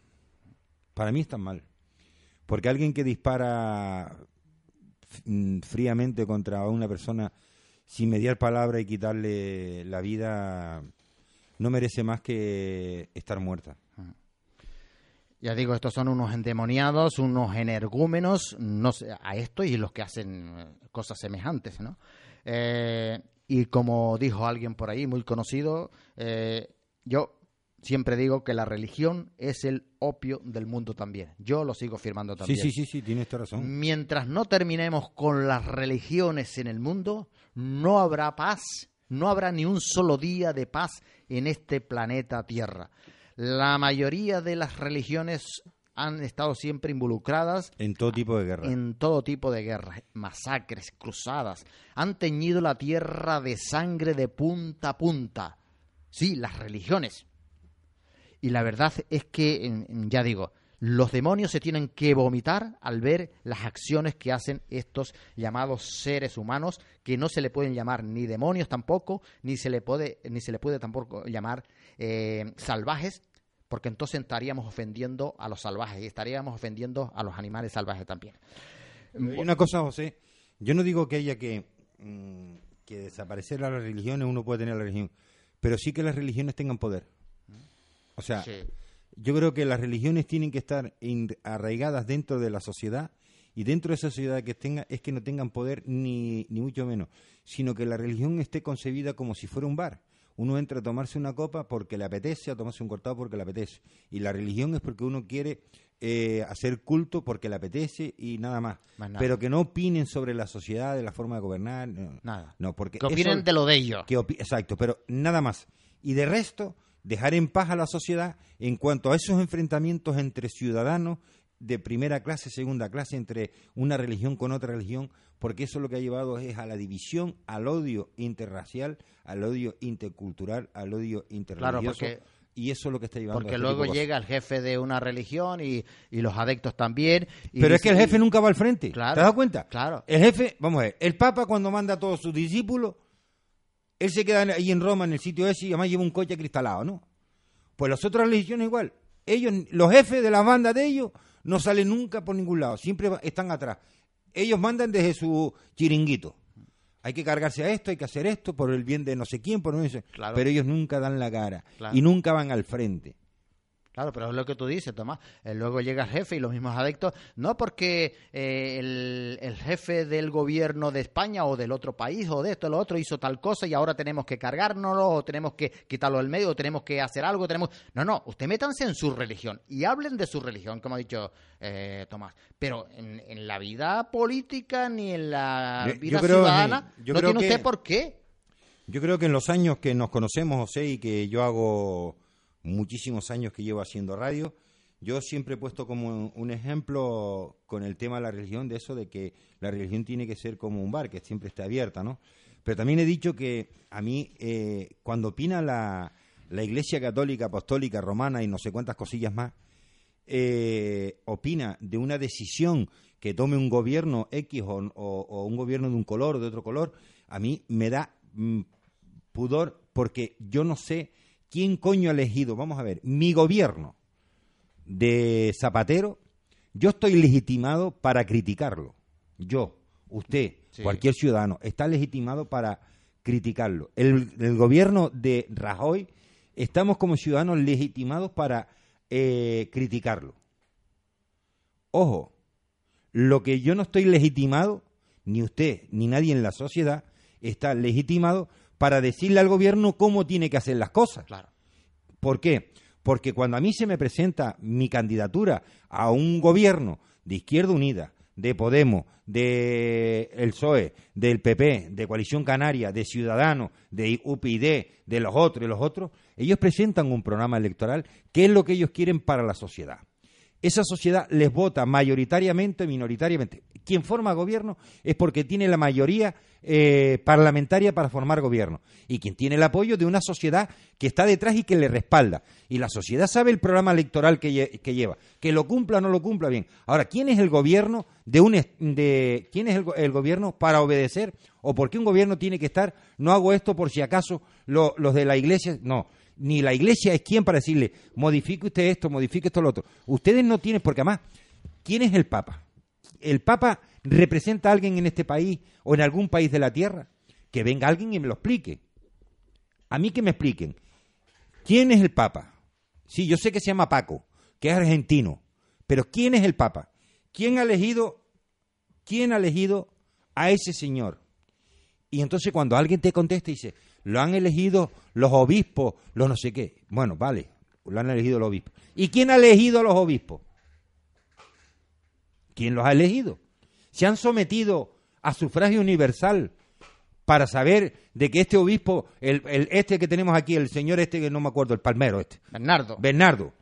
Para mí están mal. Porque alguien que dispara fríamente contra una persona sin mediar palabra y quitarle la vida no merece más que estar muerta. Ya digo, estos son unos endemoniados, unos energúmenos, no sé, a esto y los que hacen eh, cosas semejantes, ¿no? Eh, y como dijo alguien por ahí, muy conocido, eh, yo siempre digo que la religión es el opio del mundo también. Yo lo sigo firmando también. Sí, sí, sí, sí tienes razón. Mientras no terminemos con las religiones en el mundo, no habrá paz, no habrá ni un solo día de paz en este planeta Tierra. La mayoría de las religiones han estado siempre involucradas en todo tipo de guerras. En todo tipo de guerras, masacres, cruzadas. Han teñido la tierra de sangre de punta a punta. Sí, las religiones. Y la verdad es que, ya digo, los demonios se tienen que vomitar al ver las acciones que hacen estos llamados seres humanos, que no se le pueden llamar ni demonios tampoco, ni se le puede, ni se le puede tampoco llamar eh, salvajes, porque entonces estaríamos ofendiendo a los salvajes y estaríamos ofendiendo a los animales salvajes también. una cosa, José, yo no digo que haya que, mm, que desaparecer las religiones, uno puede tener la religión, pero sí que las religiones tengan poder. O sea, yo creo que las religiones tienen que estar arraigadas dentro de la sociedad y dentro de esa sociedad que tenga es que no tengan poder ni, ni mucho menos, sino que la religión esté concebida como si fuera un bar. Uno entra a tomarse una copa porque le apetece, a tomarse un cortado porque le apetece. Y la religión es porque uno quiere eh, hacer culto porque le apetece y nada más. Pero que no opinen sobre la sociedad, de la forma de gobernar. nada. No, porque que opinen de lo de ellos. exacto, pero nada más. Y de resto, dejar en paz a la sociedad en cuanto a esos enfrentamientos entre ciudadanos de primera clase, segunda clase, entre una religión con otra religión, porque eso lo que ha llevado es a la división, al odio interracial, al odio intercultural, al odio interreligioso. y eso es lo que está llevando porque este luego llega el jefe de una religión y, los adeptos también pero es que el jefe nunca va al frente ¿te has dado cuenta? claro el jefe vamos a ver el papa cuando manda a todos sus discípulos él se queda ahí en Roma, en el sitio ese, y además lleva un coche cristalado, ¿no? Pues las otras religiones igual. Ellos, los jefes de la banda de ellos, no salen nunca por ningún lado, siempre están atrás. Ellos mandan desde su chiringuito. Hay que cargarse a esto, hay que hacer esto por el bien de no sé quién, por no sé. Pero ellos nunca dan la cara y nunca van al frente. Claro, pero es lo que tú dices, Tomás. Eh, luego llega el jefe y los mismos adictos, no porque eh, el, jefe del gobierno de España o del otro país o de esto o lo otro hizo tal cosa y ahora tenemos que cargárnoslo o tenemos que quitarlo del medio o tenemos que hacer algo. tenemos No, no, usted métanse en su religión y hablen de su religión, como ha dicho eh, Tomás. Pero en, la vida política ni en la vida ciudadana no tiene usted por qué. Yo creo que en los años que nos conocemos, José, y que yo hago muchísimos años que llevo haciendo radio, yo siempre he puesto como un ejemplo con el tema de la religión, de eso de que la religión tiene que ser como un bar, que siempre esté abierta, ¿no? Pero también he dicho que a mí, eh, cuando opina la, la, Iglesia Católica, Apostólica, Romana y no sé cuántas cosillas más, eh, opina de una decisión que tome un gobierno X o, un gobierno de un color o de otro color, a mí me da mm, pudor porque yo no sé ¿Quién coño ha elegido? Vamos a ver, mi gobierno de Zapatero, yo estoy legitimado para criticarlo. Yo, usted, cualquier ciudadano, está legitimado para criticarlo. El, gobierno de Rajoy, estamos como ciudadanos legitimados para eh, criticarlo. Ojo, lo que yo no estoy legitimado, ni usted, ni nadie en la sociedad, está legitimado para decirle al gobierno cómo tiene que hacer las cosas. Claro. ¿Por qué? Porque cuando a mí se me presenta mi candidatura a un gobierno de Izquierda Unida, de Podemos, de el PSOE, del PP, de Coalición Canaria, de Ciudadanos, de UPyD, de los otros y los otros, ellos presentan un programa electoral que es lo que ellos quieren para la sociedad. Esa sociedad les vota mayoritariamente o minoritariamente. Quien forma gobierno es porque tiene la mayoría eh, parlamentaria para formar gobierno y quien tiene el apoyo de una sociedad que está detrás y que le respalda. Y la sociedad sabe el programa electoral que, lleva, que lo cumpla o no lo cumpla bien. Ahora, ¿quién es el gobierno de un de quién es el, gobierno para obedecer o por qué un gobierno tiene que estar? No hago esto por si acaso los de la iglesia, no ni la iglesia es quien para decirle, modifique usted esto, modifique esto, lo otro. Ustedes no tienen, porque además, ¿quién es el Papa? ¿El Papa representa a alguien en este país o en algún país de la tierra? Que venga alguien y me lo explique. A mí que me expliquen. ¿Quién es el Papa? Sí, yo sé que se llama Paco, que es argentino, pero ¿quién es el Papa? ¿Quién ha elegido, quién ha elegido a ese señor? Y entonces cuando alguien te contesta y dice, lo han elegido los obispos, los no sé qué. Bueno, vale, lo han elegido los obispos. ¿Y quién ha elegido a los obispos? ¿Quién los ha elegido? Se han sometido a sufragio universal para saber de que este obispo, el, este que tenemos aquí, el señor este que no me acuerdo, el palmero este. Bernardo. Bernardo.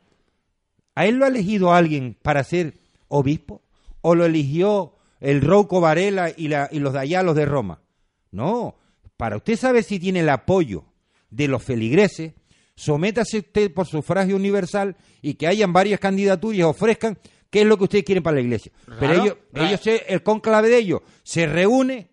¿A él lo ha elegido alguien para ser obispo? ¿O lo eligió el Rouco Varela y, la, y los de allá, los de Roma? No, para usted saber si tiene el apoyo de los feligreses, sométase usted por sufragio universal y que hayan varias candidaturas y ofrezcan qué es lo que ustedes quieren para la iglesia. Pero ellos, ellos el conclave de ellos se reúne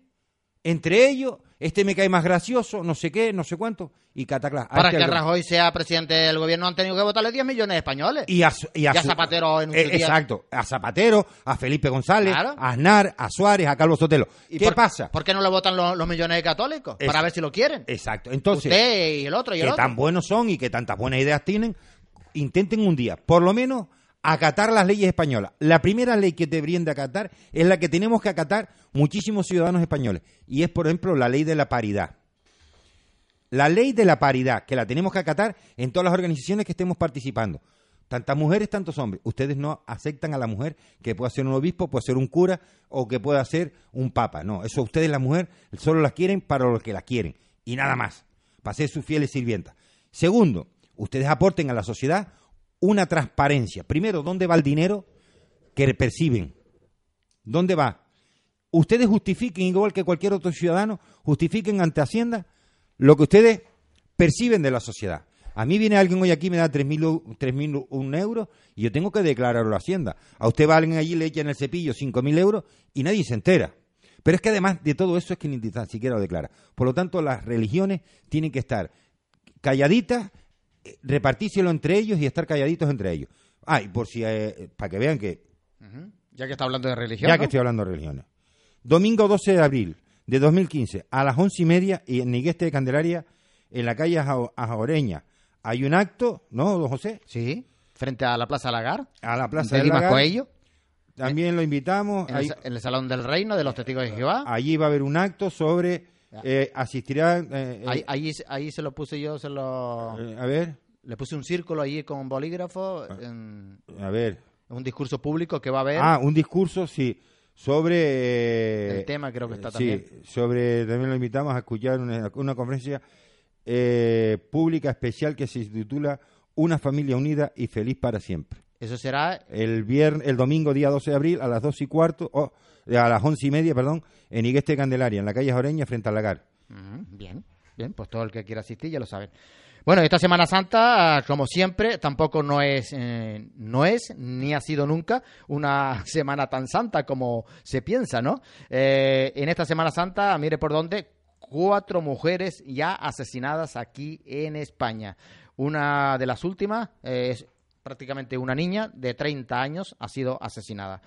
entre ellos este me cae más gracioso, no sé qué, no sé cuánto, y cataclás. Para que Rajoy sea presidente del gobierno han tenido que votarle 10 millones de españoles. Y a, Zapatero en un eh, Exacto, a Zapatero, a Felipe González, a Aznar, a Suárez, a Carlos Sotelo. ¿Qué pasa? ¿Por qué no le votan los, millones de católicos? para ver si lo quieren. Exacto, entonces... Usted y el otro y el que tan buenos son y que tantas buenas ideas tienen, intenten un día, por lo menos acatar las leyes españolas. La primera ley que deberían de acatar es la que tenemos que acatar muchísimos ciudadanos españoles y es, por ejemplo, la ley de la paridad. La ley de la paridad, que la tenemos que acatar en todas las organizaciones que estemos participando. Tantas mujeres, tantos hombres. Ustedes no aceptan a la mujer que pueda ser un obispo, puede ser un cura o que pueda ser un papa. No, eso ustedes, la mujer, solo las quieren para los que la quieren y nada más, para ser sus fieles sirvientas. Segundo, ustedes aporten a la sociedad una transparencia. Primero, ¿dónde va el dinero que perciben? ¿Dónde va? Ustedes justifiquen, igual que cualquier otro ciudadano, justifiquen ante Hacienda lo que ustedes perciben de la sociedad. A mí viene alguien hoy aquí y me da 3.000 un euros y yo tengo que declararlo a Hacienda. A usted va alguien allí, le echa en el cepillo 5.000 euros y nadie se entera. Pero es que además de todo eso es que ni siquiera lo declara. Por lo tanto, las religiones tienen que estar calladitas repartírselo entre ellos y estar calladitos entre ellos. Ah, y por si, eh, para que vean que... Ya que está hablando de religión. Ya que estoy hablando de religiones. Domingo 12 de abril de 2015, a las once y media, y en Nigueste de Candelaria, en la calle Ajoreña, hay un acto, ¿no, don José? Sí, frente a la Plaza Lagar. A la Plaza de Lagar. También lo invitamos. En, el, en, el, Salón del Reino de los Testigos de Jehová. Allí va a haber un acto sobre eh, asistirá. Eh, eh, ahí, ahí, se lo puse yo, se lo. a ver. Le puse un círculo ahí con bolígrafo. Ah, en, a ver. Un discurso público que va a haber. Ah, un discurso, sí. Sobre. El tema creo que está también. Sí, sobre. También lo invitamos a escuchar una, una conferencia pública especial que se titula Una familia unida y feliz para siempre. Eso será. El, viernes, el domingo, día 12 de abril, a las dos y cuarto. Oh, a las once y media, perdón, en Igueste Candelaria, en la calle Joreña, frente al lagar. bien, bien, pues todo el que quiera asistir ya lo saben. Bueno, esta Semana Santa, como siempre, tampoco no es, eh, no es ni ha sido nunca una semana tan santa como se piensa, ¿no? Eh, en esta Semana Santa, mire por dónde, cuatro mujeres ya asesinadas aquí en España. Una de las últimas eh, es prácticamente una niña de 30 años ha sido asesinada.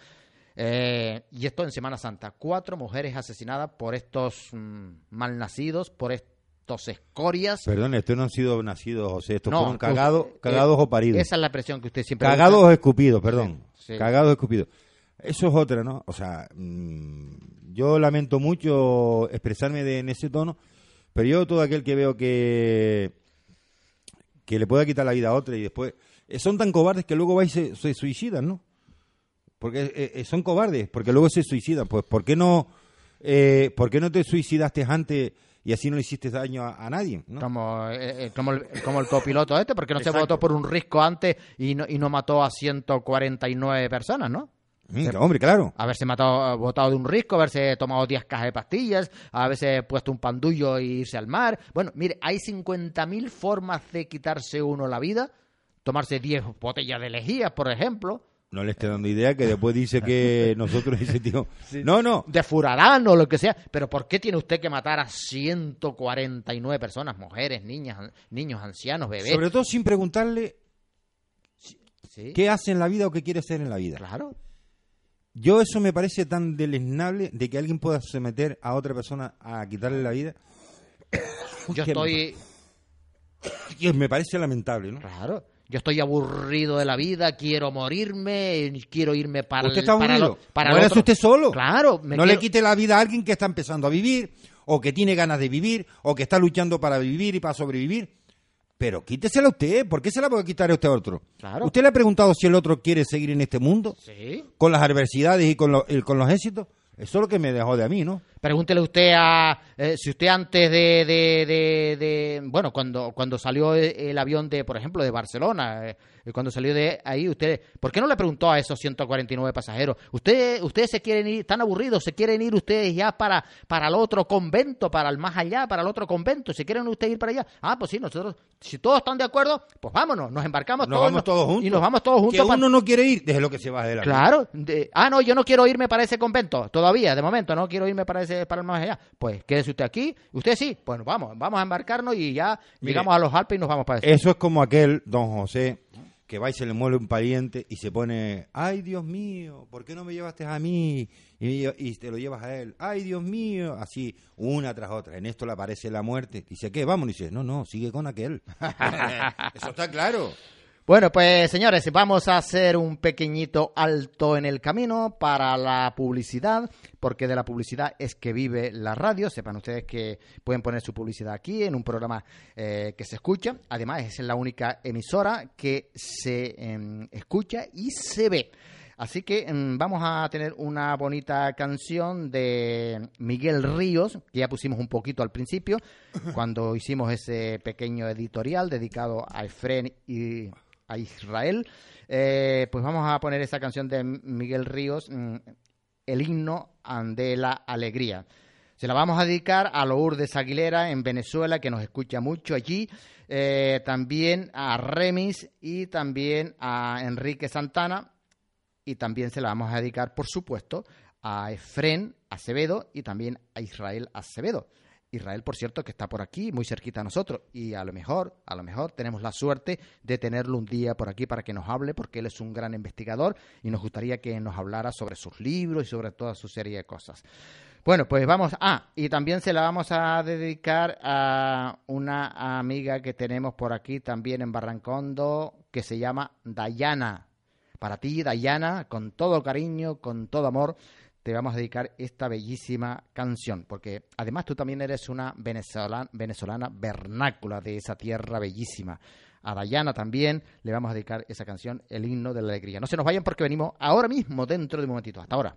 Eh, y esto en Semana Santa. Cuatro mujeres asesinadas por estos mm, malnacidos, por estos escorias. Perdón, estos no han sido nacidos, José, estos fueron cagados, eh, cagados o paridos. Esa es la expresión que usted siempre Cagados o escupidos, perdón. Cagados o escupidos. Eso es otra, ¿no? O sea, mm, yo lamento mucho expresarme de, en ese tono, pero yo todo aquel que veo que que le pueda quitar la vida a otra y después eh, son tan cobardes que luego va y se suicidan, ¿no? Porque eh, eh, son cobardes, porque luego se suicidan. Pues, ¿por qué no, eh, ¿por qué no te suicidaste antes y así no le hiciste daño a, nadie? Como, como, el, como el copiloto este, porque no se votó por un risco antes y no, y no mató a 149 personas, ¿no? Mm, hombre, claro. Haberse matado, botado de un risco, haberse tomado 10 cajas de pastillas, haberse puesto un pandullo e irse al mar. Bueno, mire, hay 50.000 formas de quitarse uno la vida. Tomarse 10 botellas de lejías, por ejemplo. No le esté dando idea que después dice que nosotros ese tío... No, no. De furarán o lo que sea. Pero ¿por qué tiene usted que matar a 149 personas? Mujeres, niñas, niños, ancianos, bebés. Sobre todo sin preguntarle Sí, qué hace en la vida o qué quiere ser en la vida. claro. Yo eso me parece tan deleznable de que alguien pueda someter a otra persona a quitarle la vida. Yo estoy... me parece lamentable, ¿no? Claro. Yo estoy aburrido de la vida, quiero morirme, quiero irme para ¿Usted está para aburrido? lo- para Muérase otro- usted solo. Claro, me no le quite la vida a alguien que está empezando a vivir, o que tiene ganas de vivir, o que está luchando para vivir y para sobrevivir. Pero quítesela usted. ¿Por qué se la puede quitar a usted a otro? Claro. ¿Usted le ha preguntado si el otro quiere seguir en este mundo? Sí. Con las adversidades y con, lo- y con los éxitos. Eso es lo que me dejó de a mí, ¿no? Pregúntele usted a eh, si usted antes de, de, de- de- bueno cuando cuando salió el, el avión de por ejemplo de Barcelona eh, cuando salió de ahí usted ¿por qué no le preguntó a esos 149 pasajeros usted ustedes se quieren ir están aburridos se quieren ir ustedes ya para para el otro convento para el más allá para el otro convento se quieren ustedes ir para allá ah pues sí nosotros si todos están de acuerdo pues vámonos nos embarcamos Nos todos vamos todos juntos. y nos vamos todos juntos Que pa- uno no quiere ir, déjelo que se baje de la Claro. ah, no, yo no quiero irme para ese convento. Todavía, de momento, no quiero irme para ese para el más allá. Pues quédese usted aquí. Usted sí. Bueno, vamos, vamos a embarcarnos y ya Mire, llegamos a los Alpes y nos vamos para ese. Eso es como aquel don José que va y se le muere un pariente y se pone, ay Dios mío, ¿por qué no me llevaste a mí? Y, y te lo llevas a él, ay Dios mío, así, una tras otra. En esto le aparece la muerte. Dice, ¿qué? Vamos. Y dice, no, no, sigue con aquel. Eso está claro. Bueno, pues señores, vamos a hacer un pequeñito alto en el camino para la publicidad, porque de la publicidad es que vive la radio. Sepan ustedes que pueden poner su publicidad aquí en un programa eh, que se escucha. Además, es la única emisora que se em, escucha y se ve. Así que em, vamos a tener una bonita canción de Miguel Ríos, que ya pusimos un poquito al principio, cuando hicimos ese pequeño editorial dedicado a Efren y a Israel. Eh, pues vamos a poner esa canción de Miguel Ríos, mm, el himno de la alegría. Se la vamos a dedicar a Lourdes Aguilera en Venezuela, que nos escucha mucho allí. Eh, también a Remis y también a Enrique Santana. Y también se la vamos a dedicar, por supuesto, a Efren Acevedo y también a Israel Acevedo. Israel, por cierto, que está por aquí, muy cerquita a nosotros, y a lo mejor, a lo mejor tenemos la suerte de tenerlo un día por aquí para que nos hable, porque él es un gran investigador y nos gustaría que nos hablara sobre sus libros y sobre toda su serie de cosas. Bueno, pues vamos. Ah, y también se la vamos a dedicar a una amiga que tenemos por aquí también en Barrancondo, que se llama Dayana. Para ti, Dayana, con todo cariño, con todo amor, te vamos a dedicar esta bellísima canción, porque además tú también eres una venezolana, venezolana vernácula de esa tierra bellísima. A Dayana también le vamos a dedicar esa canción, el himno de la alegría. No se nos vayan porque venimos ahora mismo, dentro de un momentito. Hasta ahora.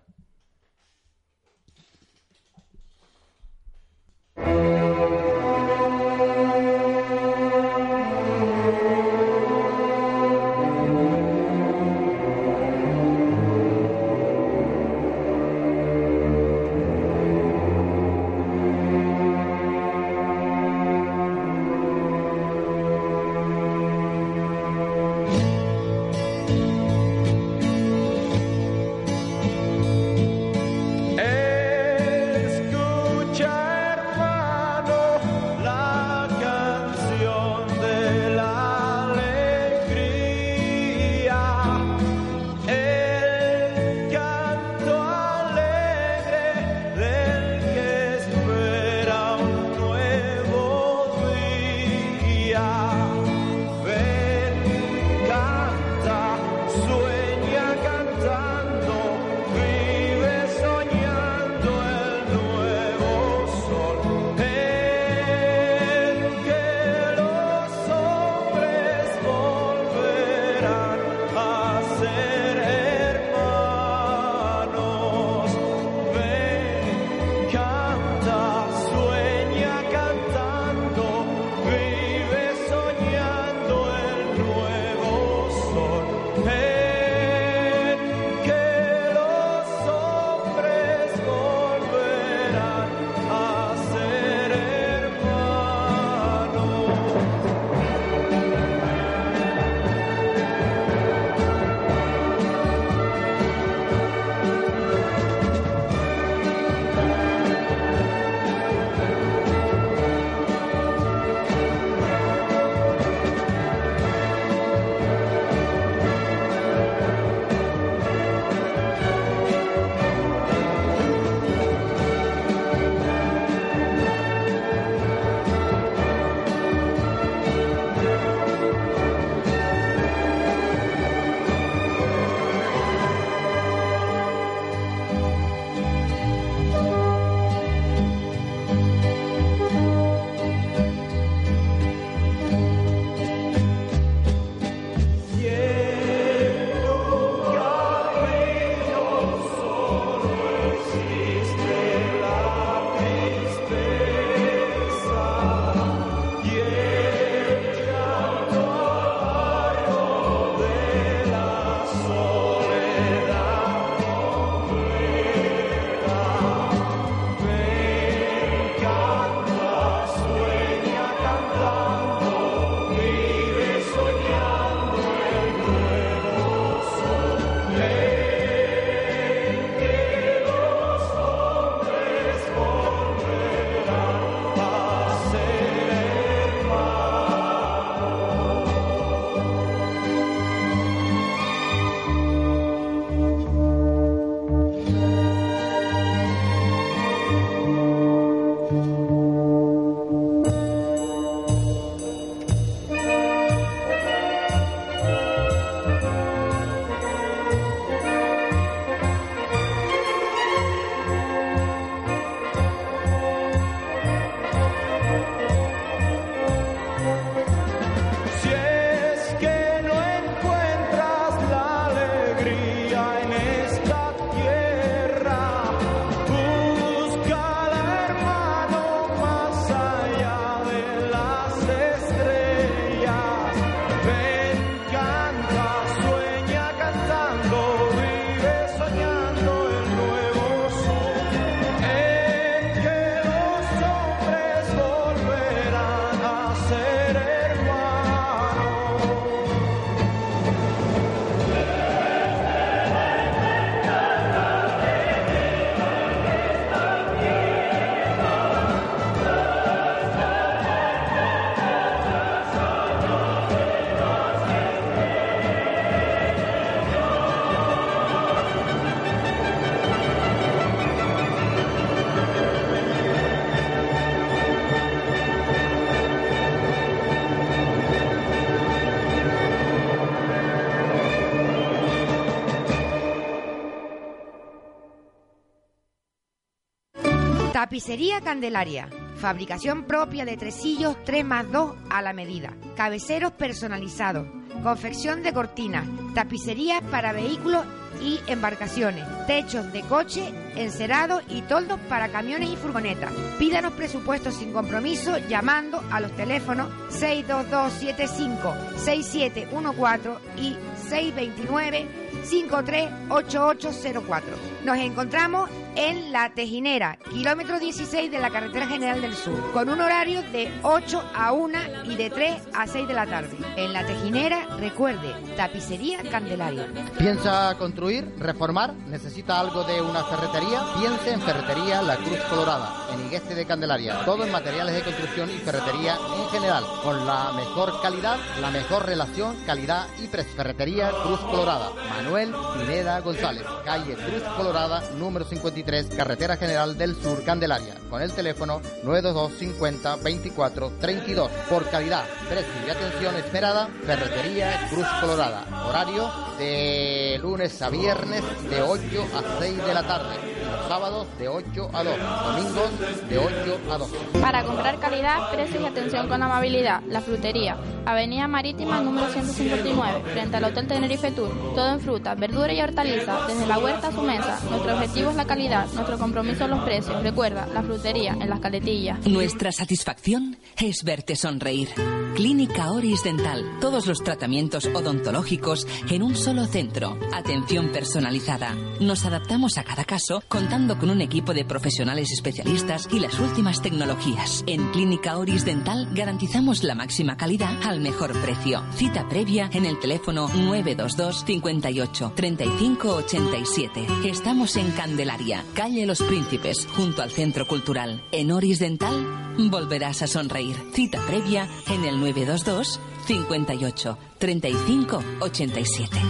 Tapicería Candelaria. Fabricación propia de tresillos 3 más 2 a la medida. Cabeceros personalizados. Confección de cortinas. Tapicería para vehículos y embarcaciones. Techos de coche, encerados y toldos para camiones y furgonetas. Pídanos presupuestos sin compromiso llamando a los teléfonos 62275 6714 y 629 538804. Nos encontramos en La Tejinera, kilómetro 16 de la carretera general del sur, con un horario de 8 a 1 y de 3 a 6 de la tarde. En La Tejinera, recuerde, tapicería Candelaria. ¿Piensa construir, reformar? ¿Necesita algo de una ferretería? Piense en Ferretería La Cruz Colorada, en Igueste de Candelaria. Todo en materiales de construcción y ferretería en general, con la mejor calidad, la mejor relación, calidad y precio. Ferretería Cruz Colorada. Manuel Pineda González, calle Cruz Colorada, número 53, Carretera General del Sur, Candelaria, con el teléfono 922 50 24 32. Por calidad, precio y atención esperada, Ferretería Cruz Colorada. Horario de lunes a viernes de 8 a 6 de la tarde. Y los sábados de 8 a 2. Domingos de 8 a 2. Para comprar calidad, precios y atención con amabilidad, La Frutería, Avenida Marítima número 159, frente al Hotel Tenerife Tour. Todo en fruta, verdura y hortaliza, desde la huerta a su mesa. Nuestro objetivo es la calidad, nuestro compromiso los precios. Recuerda, La Frutería, en las caletillas. Nuestra satisfacción es verte sonreír. Clínica Oris Dental. Todos los tratamientos odontológicos en un solo centro. Atención personalizada. Nos adaptamos a cada caso contando con un equipo de profesionales especialistas y las últimas tecnologías. En Clínica Oris Dental garantizamos la máxima calidad al mejor precio. Cita previa en el teléfono 922 58 35 87. Estamos en Candelaria, calle Los Príncipes, junto al Centro Cultural. En Oris Dental volverás a sonreír. Cita previa en el 922 58 35 87.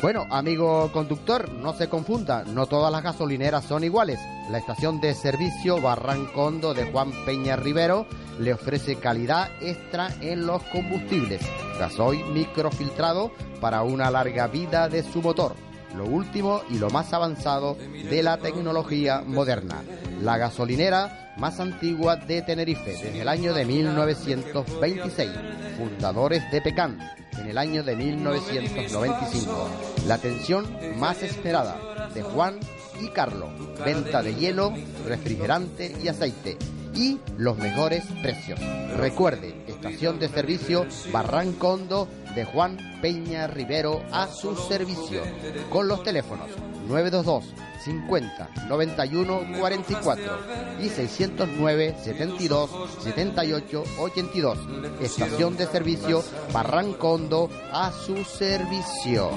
Bueno, amigo conductor, no se confunda, no todas las gasolineras son iguales. La estación de servicio Barrancondo de Juan Peña Rivero le ofrece calidad extra en los combustibles. Gasoil microfiltrado para una larga vida de su motor. Lo último y lo más avanzado de la tecnología moderna. La gasolinera más antigua de Tenerife desde el año de 1926. Fundadores de Pecan en el año de 1995. La atención más esperada de Juan y Carlos. Venta de hielo, refrigerante y aceite. Y los mejores precios. Recuerde, estación de servicio Barrancondo de Juan Peña Rivero a su servicio. Con los teléfonos 922 50 91 44 y 609 72 78 82. Estación de servicio Barrancondo a su servicio.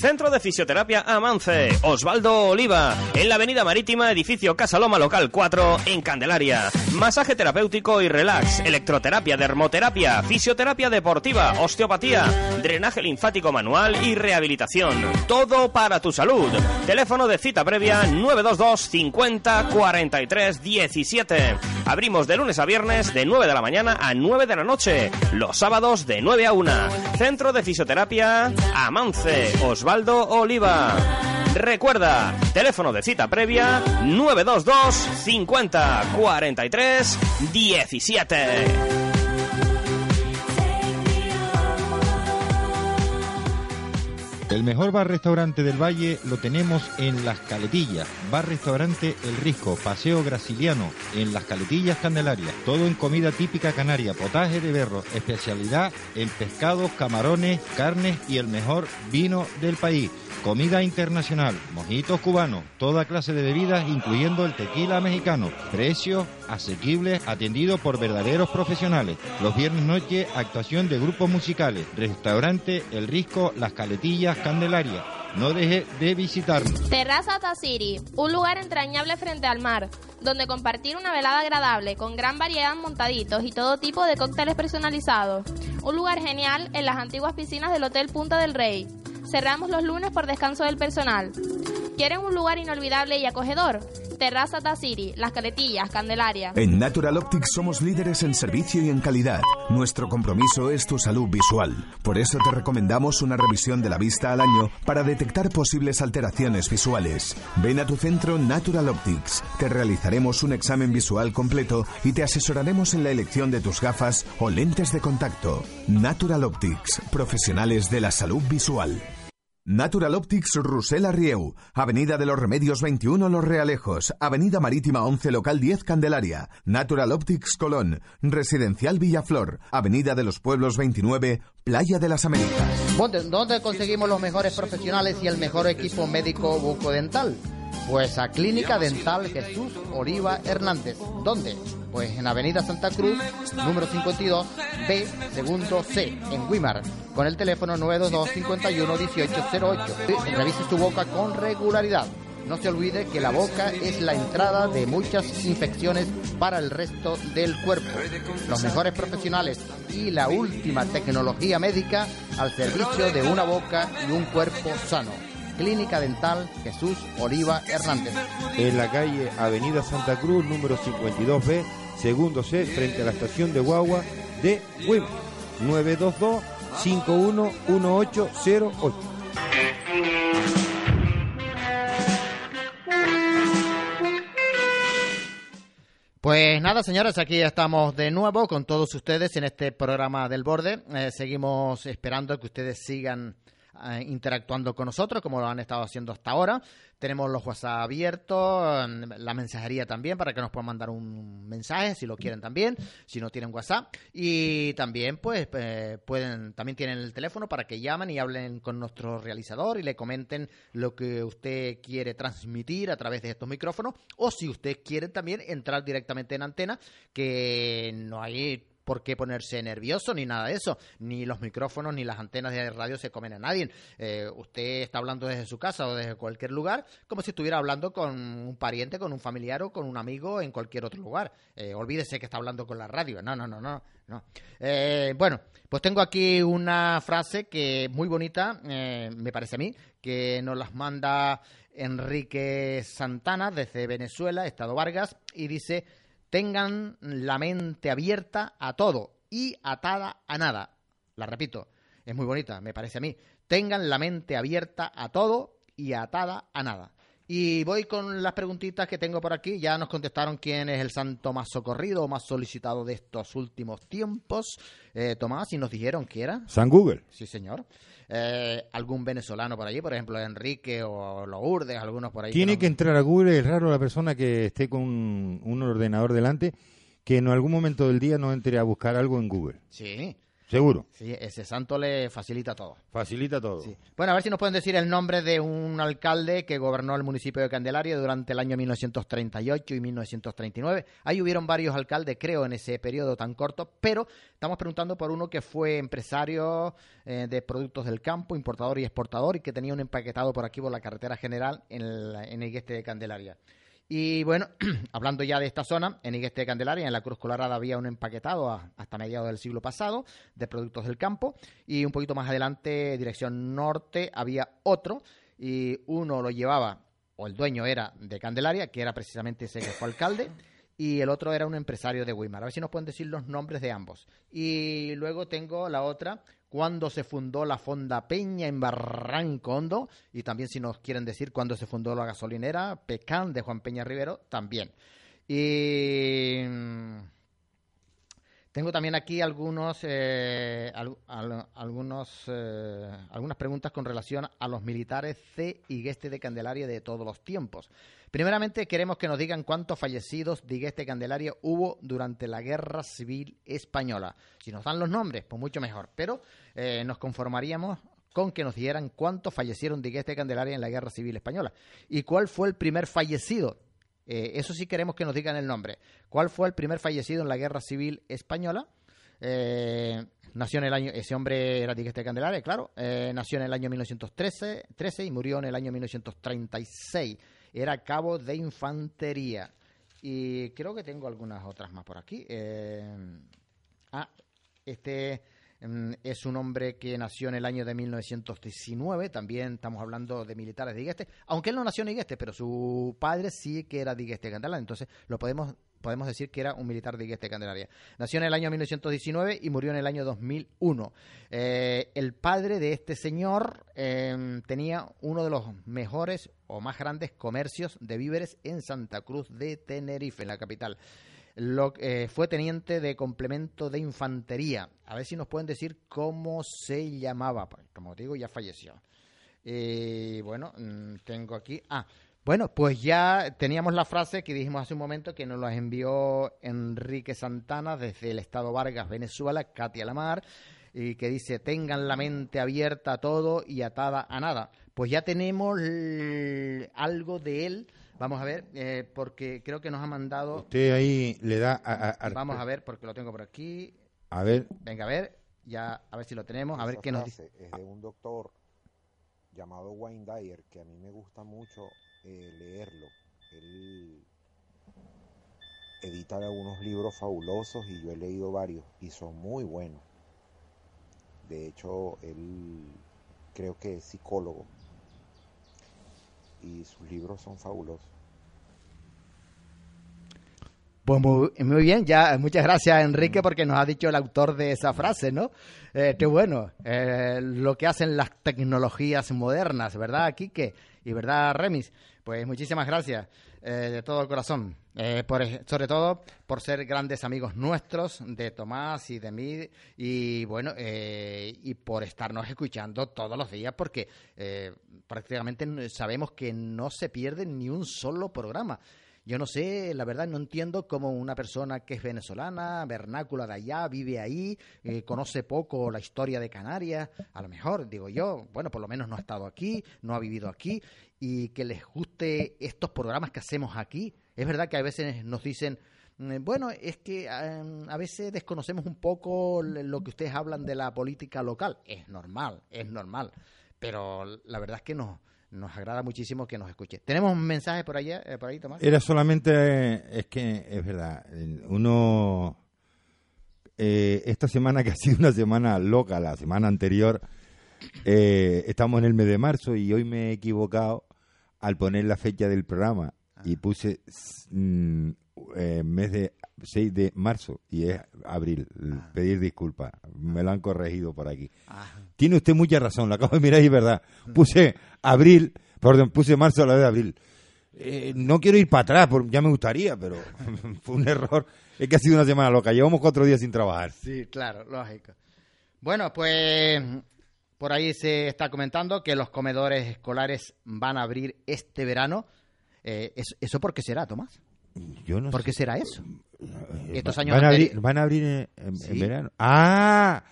Centro de Fisioterapia Amance, Osvaldo Oliva, en la Avenida Marítima, edificio Casa Loma Local 4, en Candelaria. Masaje terapéutico y relax, electroterapia, dermoterapia, fisioterapia deportiva, osteopatía, drenaje linfático manual y rehabilitación. Todo para tu salud. Teléfono de cita previa 922 50 43 17. Abrimos de lunes a viernes de 9 de la mañana a 9 de la noche. Los sábados de 9 a 1. Centro de Fisioterapia Amance, Osvaldo Oliva. Recuerda, teléfono de cita previa 922 50 43 17. El mejor bar-restaurante del Valle lo tenemos en Las Caletillas. Bar-restaurante El Risco, Paseo Graciliano, en Las Caletillas, Candelaria. Todo en comida típica canaria, potaje de berro, especialidad en pescados, camarones, carnes y el mejor vino del país. Comida internacional, mojitos cubanos, toda clase de bebidas, incluyendo el tequila mexicano. Precios asequibles, atendido por verdaderos profesionales. Los viernes noche, actuación de grupos musicales. Restaurante El Risco, Las Caletillas, Candelaria. No deje de visitarnos. Terraza Taciri, un lugar entrañable frente al mar, donde compartir una velada agradable con gran variedad de montaditos y todo tipo de cócteles personalizados. Un lugar genial en las antiguas piscinas del Hotel Punta del Rey. Cerramos los lunes por descanso del personal. ¿Quieren un lugar inolvidable y acogedor? Terraza Tasiri, Las Caretillas, Candelaria. En Natural Optics somos líderes en servicio y en calidad. Nuestro compromiso es tu salud visual. Por eso te recomendamos una revisión de la vista al año para detectar posibles alteraciones visuales. Ven a tu centro Natural Optics. Te realizaremos un examen visual completo y te asesoraremos en la elección de tus gafas o lentes de contacto. Natural Optics, profesionales de la salud visual. Natural Optics Rusela Rieu, Avenida de los Remedios 21 Los Realejos, Avenida Marítima 11 Local 10 Candelaria, Natural Optics Colón, Residencial Villaflor, Avenida de los Pueblos 29, Playa de las Américas. ¿Dónde, conseguimos los mejores profesionales y el mejor equipo médico bucodental? Pues a Clínica Dental Jesús Oliva Hernández. ¿Dónde? Pues en Avenida Santa Cruz, número 52, B, segundo C, en Wimar, con el teléfono 922 51 1808. Revise su boca con regularidad. No se olvide que la boca es la entrada de muchas infecciones para el resto del cuerpo. Los mejores profesionales y la última tecnología médica al servicio de una boca y un cuerpo sano. Clínica Dental Jesús Oliva Hernández. En la calle Avenida Santa Cruz, número 52B, segundo C, frente a la estación de Guagua de WIM. 922 511808. Pues nada, señores, aquí estamos de nuevo con todos ustedes en este programa del borde. Eh, seguimos esperando que ustedes sigan eh, interactuando con nosotros, como lo han estado haciendo hasta ahora. Tenemos los WhatsApp abiertos, la mensajería también, para que nos puedan mandar un mensaje, si lo quieren también, si no tienen WhatsApp. Y también, pues, eh, pueden, también tienen el teléfono para que llamen y hablen con nuestro realizador y le comenten lo que usted quiere transmitir a través de estos micrófonos. O si usted quiere también entrar directamente en antena, que no hay por qué ponerse nervioso ni nada de eso. Ni los micrófonos ni las antenas de radio se comen a nadie. Eh, usted está hablando desde su casa o desde cualquier lugar como si estuviera hablando con un pariente, con un familiar o con un amigo en cualquier otro lugar. Eh, olvídese que está hablando con la radio. No, no, no, no. no. Eh, bueno, pues tengo aquí una frase que muy bonita, me parece a mí, que nos las manda Enrique Santana desde Venezuela, Estado Vargas, y dice tengan la mente abierta a todo y atada a nada. La repito, es muy bonita, me parece a mí. Tengan la mente abierta a todo y atada a nada. Y voy con las preguntitas que tengo por aquí. Ya nos contestaron quién es el santo más socorrido o más solicitado de estos últimos tiempos. Eh, Tomás, y nos dijeron que era. San Google. Sí, señor. Eh, algún venezolano por allí, por ejemplo, Enrique o Lourdes, algunos por ahí. Tiene no- que entrar a Google, es raro la persona que esté con un, un ordenador delante que en algún momento del día no entre a buscar algo en Google. Sí, Seguro. sí, ese santo le facilita todo. Facilita todo. Sí. Bueno, a ver si nos pueden decir el nombre de un alcalde que gobernó el municipio de Candelaria durante el año 1938 y 1939. Ahí hubieron varios alcaldes, creo, en ese periodo tan corto, pero estamos preguntando por uno que fue empresario eh, de productos del campo, importador y exportador, y que tenía un empaquetado por aquí por la carretera general en, la- en Igueste de Candelaria. Y bueno, hablando ya de esta zona, en Igueste de Candelaria, en la Cruz Colorada, había un empaquetado hasta mediados del siglo pasado de productos del campo. Y un poquito más adelante, dirección norte, había otro. Y uno lo llevaba, o el dueño era de Candelaria, que era precisamente ese que fue alcalde. Y el otro era un empresario de Weimar. A ver si nos pueden decir los nombres de ambos. Y luego tengo la otra, cuando se fundó la Fonda Peña en Barranco Hondo. Y también si nos quieren decir cuándo se fundó la gasolinera Pecán de Juan Peña Rivero, también. Y mm, tengo también aquí algunos, eh, al- al- algunos, eh, algunas preguntas con relación a los militares C y Gueste de Candelaria de todos los tiempos. Primeramente, queremos que nos digan cuántos fallecidos de Gueste de Candelaria hubo durante la Guerra Civil Española. Si nos dan los nombres, pues mucho mejor. Pero eh, nos conformaríamos con que nos dijeran cuántos fallecieron de Gueste de Candelaria en la Guerra Civil Española. ¿Y cuál fue el primer fallecido? Eh, eso sí queremos que nos digan el nombre. ¿Cuál fue el primer fallecido en la Guerra Civil Española? Eh, nació en el año, ese hombre era de de Candelaria, claro. Eh, nació en el año 1913 13 y murió en el año 1936. Era cabo de infantería. Y creo que tengo algunas otras más por aquí. Eh, ah, este Mm, Es un hombre que nació en el año de 1919, también estamos hablando de militares de Igueste, aunque él no nació en Igueste, pero su padre sí que era de Igueste Candelaria, entonces lo podemos podemos decir que era un militar de Igueste Candelaria. Nació en el año 1919 y murió en el año 2001. Eh, el padre de este señor eh, tenía uno de los mejores o más grandes comercios de víveres en Santa Cruz de Tenerife, en la capital. Lo, eh, fue teniente de complemento de infantería. A ver si nos pueden decir cómo se llamaba. Pues, Como digo, ya falleció. Y bueno, mm, tengo aquí. Ah, bueno, pues ya teníamos la frase que dijimos hace un momento que nos la envió Enrique Santana desde el Estado Vargas, Venezuela, Katia Lamar, y que dice: tengan la mente abierta a todo y atada a nada. Pues ya tenemos algo de él. Vamos a ver, eh, porque creo que nos ha mandado. Usted ahí le da a, a- a- Vamos a ver, porque lo tengo por aquí. a ver, Venga, a ver, ya a ver si lo tenemos, a ver Esa qué nos dice. es de un doctor llamado Wayne Dyer, que a mí me gusta mucho eh, leerlo. Él edita algunos libros fabulosos y yo he leído varios y son muy buenos. De hecho, él creo que es psicólogo y sus libros son fabulosos. Pues muy, muy bien, ya muchas gracias Enrique porque nos ha dicho el autor de esa frase, ¿no? Eh, qué bueno, eh, lo que hacen las tecnologías modernas, ¿verdad, Quique? Y verdad, Remis. Pues muchísimas gracias eh, de todo corazón, eh, por, sobre todo por ser grandes amigos nuestros, de Tomás y de mí, y bueno, eh, y por estarnos escuchando todos los días, porque eh, prácticamente sabemos que no se pierde ni un solo programa. Yo no sé, la verdad no entiendo cómo una persona que es venezolana, vernácula de allá, vive ahí, eh, conoce poco la historia de Canarias, a lo mejor, digo yo, bueno, por lo menos no ha estado aquí, no ha vivido aquí, y que les guste estos programas que hacemos aquí. Es verdad que a veces nos dicen, mm, bueno, es que eh, a veces desconocemos un poco lo que ustedes hablan de la política local. Es normal, es normal, pero la verdad es que no. Nos agrada muchísimo que nos escuche. ¿Tenemos un mensaje por allá, eh, por ahí, Tomás? era solamente, es que es verdad, uno, eh, esta semana que ha sido una semana loca, la semana anterior, eh, estamos en el mes de marzo y hoy me he equivocado al poner la fecha del programa y puse mm, eh, mes de 6 de marzo y es abril. Pedir disculpas, me lo han corregido por aquí. Ah, Tiene usted mucha razón, lo acabo de mirar y es verdad. Puse abril, perdón, puse marzo a la vez de abril. Eh, no quiero ir para atrás, por- ya me gustaría, pero fue un error. Es que ha sido una semana loca, llevamos cuatro días sin trabajar. Sí, claro, lógico. Bueno, pues por ahí se está comentando que los comedores escolares van a abrir este verano. Eh, ¿eso, ¿Eso por qué será, Tomás? Yo no ¿Por sé. qué será eso? Eh, Estos años van, a abrir, anteriores. van a abrir en, en- en Sí. verano. Ah,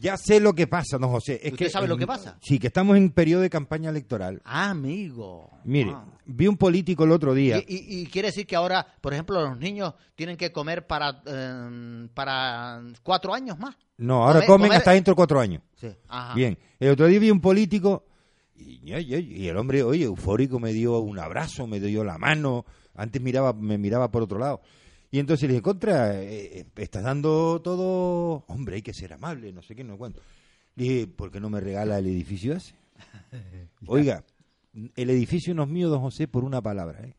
ya sé lo que pasa, don José. Es ¿Usted que, sabe lo que pasa? Sí, que estamos en periodo de campaña electoral. Ah, amigo. Mire, Ah. vi un político el otro día. Y, y- y quiere decir que ahora, por ejemplo, los niños tienen que comer para, eh, para cuatro años más. No, ahora Comer- comen comer- hasta dentro de cuatro años. Sí. Ajá. Bien, el otro día vi un político y el hombre, oye, eufórico, me dio un abrazo, me dio la mano, antes miraba, me miraba por otro lado. Y entonces le dije, contra, eh, eh, estás dando todo, hombre, hay que ser amable, no sé qué, no cuánto. Le dije, ¿por qué no me regala el edificio ese? Oiga, el edificio no es mío, don José, por una palabra, ¿eh?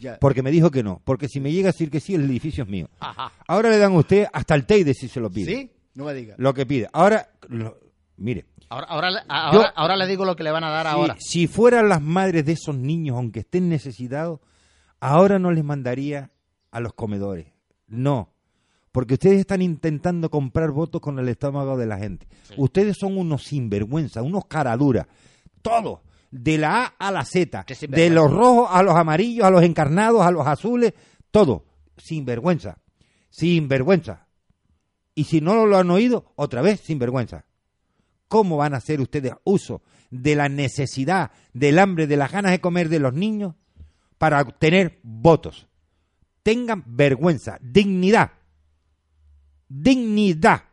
Ya. Porque me dijo que no, porque si me llega a decir que sí, el edificio es mío. Ajá. Ahora le dan a usted hasta el Teide si se lo pide. ¿Sí? No me diga. Lo que pide. Ahora, lo- mire, Ahora, ahora, Yo- ahora, ahora le digo lo que le van a dar si, ahora. si fueran las madres de esos niños, aunque estén necesitados, ahora no les mandaría a los comedores. No, porque ustedes están intentando comprar votos con el estómago de la gente. Ustedes son unos sinvergüenza, unos caraduras. Todos, de la A a la Z, de los rojos a los amarillos, a los encarnados, a los azules, todo. Sinvergüenza, sinvergüenza. Y si no lo han oído, otra vez, sinvergüenza. ¿Cómo van a hacer ustedes uso de la necesidad, del hambre, de las ganas de comer de los niños para obtener votos? Tengan vergüenza, dignidad. Dignidad.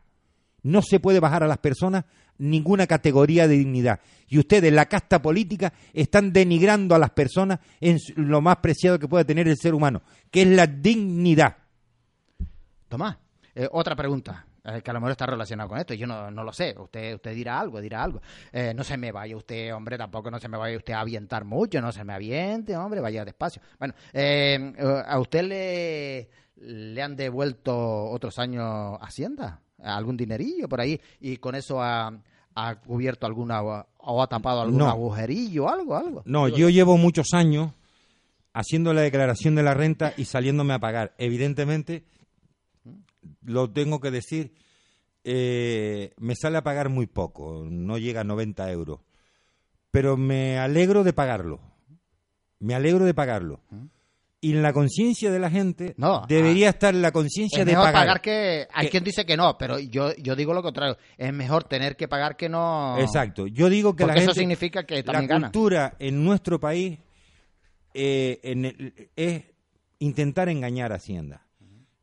No se puede bajar a las personas ninguna categoría de dignidad. Y ustedes, la casta política, están denigrando a las personas en lo más preciado que puede tener el ser humano, que es la dignidad. Tomás, eh, otra pregunta. Eh, que a lo mejor está relacionado con esto. Yo no, no lo sé. Usted usted dirá algo, dirá algo. Eh, no se me vaya usted, hombre, tampoco no se me vaya usted a avientar mucho. No se me aviente, hombre, vaya despacio. Bueno, eh, ¿a usted le, le han devuelto otros años Hacienda? ¿Algún dinerillo por ahí? Y con eso ha, ha cubierto alguna o ha tapado algún No. agujerillo, algo, algo. No, yo llevo muchos años haciendo la declaración de la renta y saliéndome a pagar. Evidentemente, lo tengo que decir, eh, me sale a pagar muy poco, no llega a 90 euros. Pero me alegro de pagarlo. Me alegro de pagarlo. Y en la conciencia de la gente No, debería estar la conciencia de mejor pagar. pagar que... Hay Que- quien dice que no, pero yo, yo digo lo contrario. Es mejor tener que pagar que no... Exacto. Yo digo que la Porque eso gente- significa que también la gana. cultura en nuestro país eh, en el- es intentar engañar a Hacienda.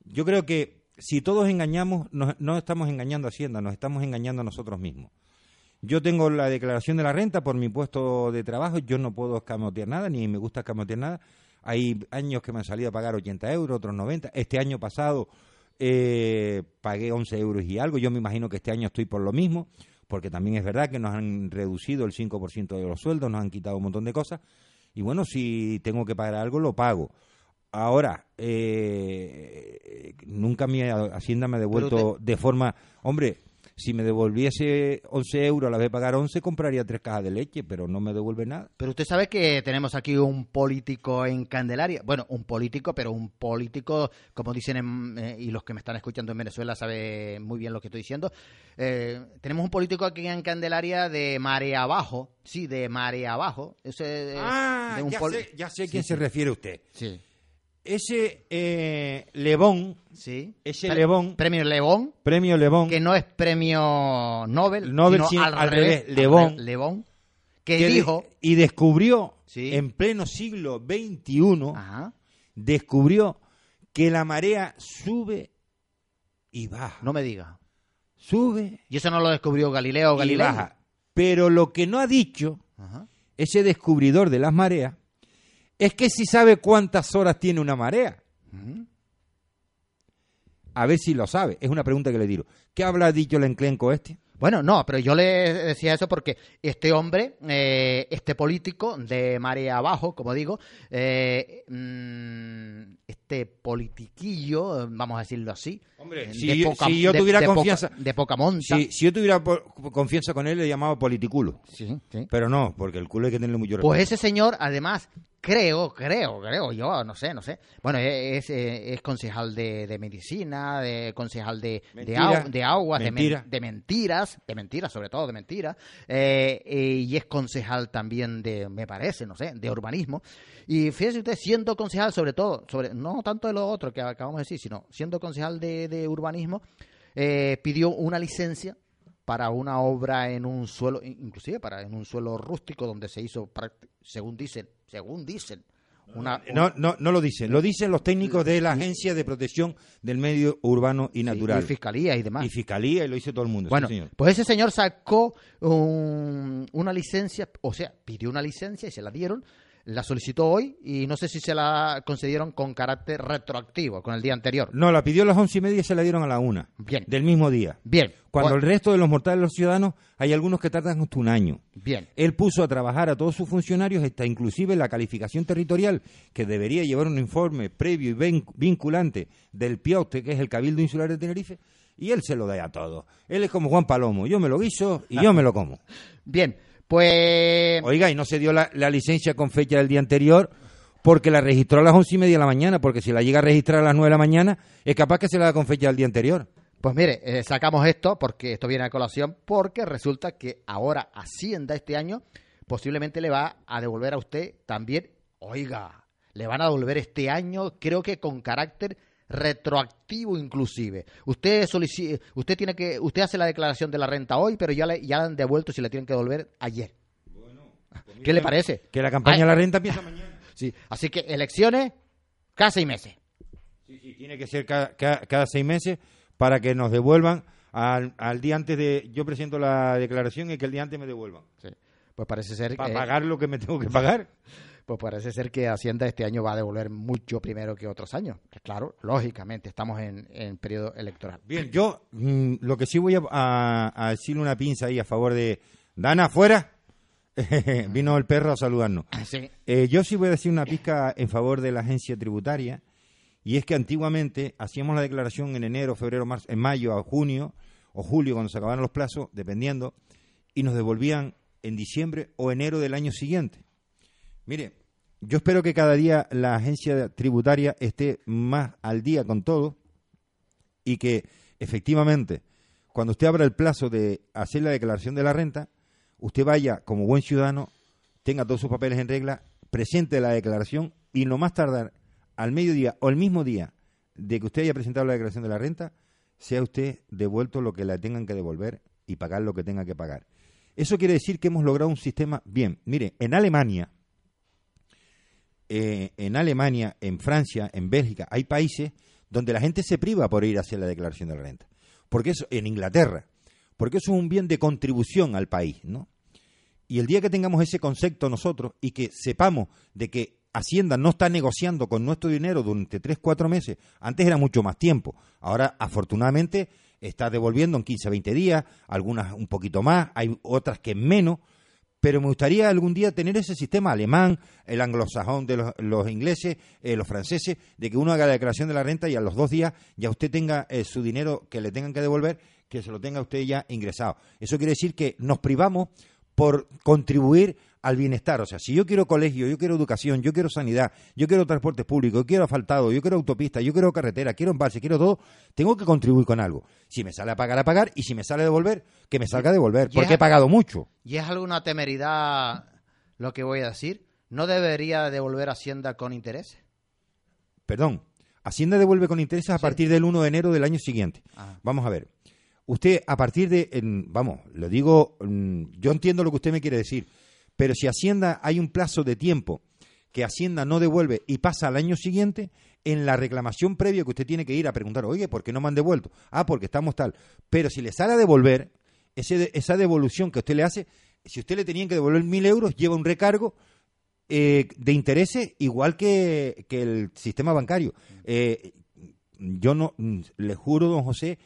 Yo creo que si todos engañamos, nos- no estamos engañando a Hacienda, nos estamos engañando a nosotros mismos. Yo tengo la declaración de la renta por mi puesto de trabajo, yo no puedo escamotear nada, ni me gusta escamotear nada. Hay años que me han salido a pagar 80 euros, otros 90. Este año pasado eh, pagué 11 euros y algo. Yo me imagino que este año estoy por lo mismo, porque también es verdad que nos han reducido el 5% de los sueldos, nos han quitado un montón de cosas. Y bueno, si tengo que pagar algo, lo pago. Ahora, eh, nunca mi Hacienda me ha devuelto de forma... Hombre, si me devolviese 11 euros a la vez de pagar 11, compraría tres cajas de leche, pero no me devuelve nada. Pero usted sabe que tenemos aquí un político en Candelaria. Bueno, un político, pero un político, como dicen, en- eh, y los que me están escuchando en Venezuela saben muy bien lo que estoy diciendo. Eh, tenemos un político aquí en Candelaria de marea abajo. Sí, de marea abajo. Ese, de un Ah, ya, sé, ya sé a quién sí. se refiere usted. Sí, Ese eh, Lebón, sí. Ese Pre- Lebón. Premio Lebón, premio Lebón, que no es premio Nobel, Nobel, sino al, al revés. revés, Lebón. al Lebón, que, que de- dijo... y descubrió Sí. en pleno siglo XXI, Ajá, descubrió que la marea sube y baja. no me diga. Sube Y eso no lo descubrió Galileo Galilei. Pero lo que no ha dicho Ajá. ese descubridor de las mareas es que si sabe cuántas horas tiene una marea. A ver si lo sabe. Es una pregunta que le digo. ¿Qué habrá dicho el enclenco este? Bueno, no, pero yo le decía eso porque este hombre, eh, este político de marea abajo, como digo, eh, mm, este politiquillo, vamos a decirlo así, Hombre, eh, si de yo- poca- si yo de- tuviera de poca- confianza- de poca monta. Si, si yo tuviera confianza con él, le llamaba politiculo. Sí, sí. Pero no, porque el culo hay que tenerle mucho respeto. Pues ese señor, además, creo, creo, creo, yo no sé, no sé. Bueno, es, es, es concejal de, de medicina, de concejal de, de, Mentira. de aguas, de men- Mentira. de, mentiras, de mentiras, sobre todo de mentiras. eh, y es concejal también de, me parece, no sé, de urbanismo. Y fíjese usted, siendo concejal, sobre todo, sobre no tanto de lo otro que acabamos de decir, sino siendo concejal de, de urbanismo, eh, pidió una licencia para una obra en un suelo, inclusive para en un suelo rústico donde se hizo, según dicen, según dicen, una, No, no, no lo dicen. Lo dicen los técnicos de la Agencia de Protección del Medio Urbano y sí, Natural. y fiscalía y demás. Y fiscalía, y lo dice todo el mundo. sí, Bueno, señor. pues ese señor sacó un- una licencia, o sea, pidió una licencia y se la dieron, la solicitó hoy y no sé si se la concedieron con carácter retroactivo, con el día anterior. No, la pidió a las once y media y se la dieron a la una. Bien. Del mismo día. Bien, Cuando el resto de los mortales, los ciudadanos, hay algunos que tardan hasta un año. bien. Él puso a trabajar a todos sus funcionarios, hasta inclusive la calificación territorial, que debería llevar un informe previo y vin- vinculante del PIAUSTE, que es el Cabildo Insular de Tenerife, y él se lo da a todo. Él es como Juan Palomo, yo me lo guiso y yo me lo como. Bien, pues... Oiga, y no se dio la, la licencia con fecha del día anterior porque la registró a las once y media de la mañana, porque si la llega a registrar a las nueve de la mañana, es capaz que se la da con fecha del día anterior. Pues mire, eh, sacamos esto porque esto viene a colación porque resulta que ahora Hacienda este año posiblemente le va a devolver a usted también, oiga, le van a devolver este año creo que con carácter retroactivo inclusive. Usted solici- usted tiene que usted hace la declaración de la renta hoy, pero ya le ya la han devuelto si la tienen que devolver ayer. ¿Qué le parece? Que la campaña Ay, de la renta empieza mañana. Sí, así que elecciones cada seis meses. Sí, sí, tiene que ser cada, cada- cada seis meses para que nos devuelvan al, al día antes de... Yo presento la declaración y que el día antes me devuelvan. Sí. Pues parece ser Para que pagar lo que me tengo que pagar. pues parece ser que Hacienda este año va a devolver mucho primero que otros años. Claro, lógicamente, estamos en, en periodo electoral. Bien, yo mm, lo que sí voy a, a- a decirle una pinza ahí a favor de... Dana, fuera. Vino el perro a saludarnos. Sí. Eh, yo sí voy a decir una pizca en favor de la agencia tributaria, y es que antiguamente hacíamos la declaración en enero, febrero, marzo, en mayo, a junio o julio, cuando se acababan los plazos, dependiendo, y nos devolvían en diciembre o enero del año siguiente. Mire, yo espero que cada día la agencia tributaria esté más al día con todo y que efectivamente, cuando usted abra el plazo de hacer la declaración de la renta, usted vaya como buen ciudadano, tenga todos sus papeles en regla, presente la declaración y no más tardar al mediodía o el mismo día de que usted haya presentado la declaración de la renta, sea usted devuelto lo que le tengan que devolver y pagar lo que tenga que pagar. Eso quiere decir que hemos logrado un sistema bien. Mire, en Alemania, eh, en Alemania, en Francia, en Bélgica, hay países donde la gente se priva por ir a hacer la declaración de la renta. Porque eso, en Inglaterra, porque eso es un bien de contribución al país, ¿no? Y el día que tengamos ese concepto nosotros y que sepamos de que Hacienda no está negociando con nuestro dinero durante tres, cuatro meses, antes era mucho más tiempo, ahora afortunadamente está devolviendo en 15, 20 días, algunas un poquito más, hay otras que menos, pero me gustaría algún día tener ese sistema alemán, el anglosajón de los, ingleses, eh, los franceses, de que uno haga la declaración de la renta y a los dos días ya usted tenga eh, su dinero que le tengan que devolver, que se lo tenga usted ya ingresado. Eso quiere decir que nos privamos por contribuir al bienestar. O sea, si yo quiero colegio, yo quiero educación, yo quiero sanidad, yo quiero transporte público, yo quiero asfaltado, yo quiero autopista, yo quiero carretera, quiero embalse, quiero todo, tengo que contribuir con algo. Si me sale a pagar, a pagar, y si me sale a devolver, que me salga a devolver, porque es- he pagado mucho. ¿Y es alguna temeridad lo que voy a decir? ¿No debería devolver Hacienda con intereses? Perdón, Hacienda devuelve con intereses a partir del 1 de enero del año siguiente. Ah. Vamos a ver. Usted, a partir de, en- vamos, lo digo, mm, yo entiendo lo que usted me quiere decir, pero si Hacienda hay un plazo de tiempo que Hacienda no devuelve y pasa al año siguiente, en la reclamación previa que usted tiene que ir a preguntar, oye, ¿por qué no me han devuelto? Ah, porque estamos tal. Pero si le sale a devolver, ese de- esa devolución que usted le hace, si usted le tenían que devolver mil euros, lleva un recargo eh, de intereses igual que, que el sistema bancario. Eh, yo no, le juro, don José,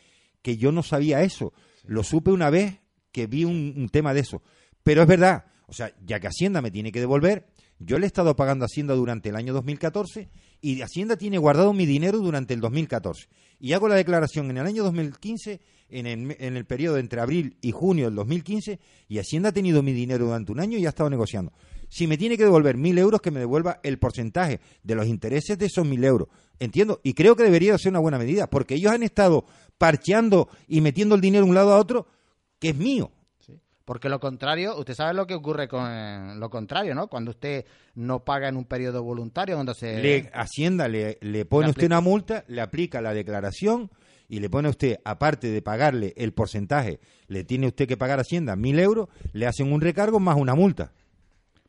que yo no sabía eso. Lo supe una vez que vi un, un tema de eso. Pero es verdad, o sea, ya que Hacienda me tiene que devolver, yo le he estado pagando a Hacienda durante el año 2014 y Hacienda tiene guardado mi dinero durante el 2014. Y hago la declaración en el año 2015, en el, en el periodo entre abril y junio del 2015, y Hacienda ha tenido mi dinero durante un año y ha estado negociando. Si me tiene que devolver mil euros, que me devuelva el porcentaje de los intereses de esos mil euros. Entiendo, y creo que debería ser una buena medida, porque ellos han estado parcheando y metiendo el dinero de un lado a otro, que es mío. Porque lo contrario, usted sabe lo que ocurre con eh, lo contrario, ¿no? Cuando usted no paga en un periodo voluntario, donde se... Le, Hacienda le, le pone Le usted una multa, le aplica la declaración y le pone a usted, aparte de pagarle el porcentaje, le tiene usted que pagar a Hacienda mil euros, le hacen un recargo más una multa.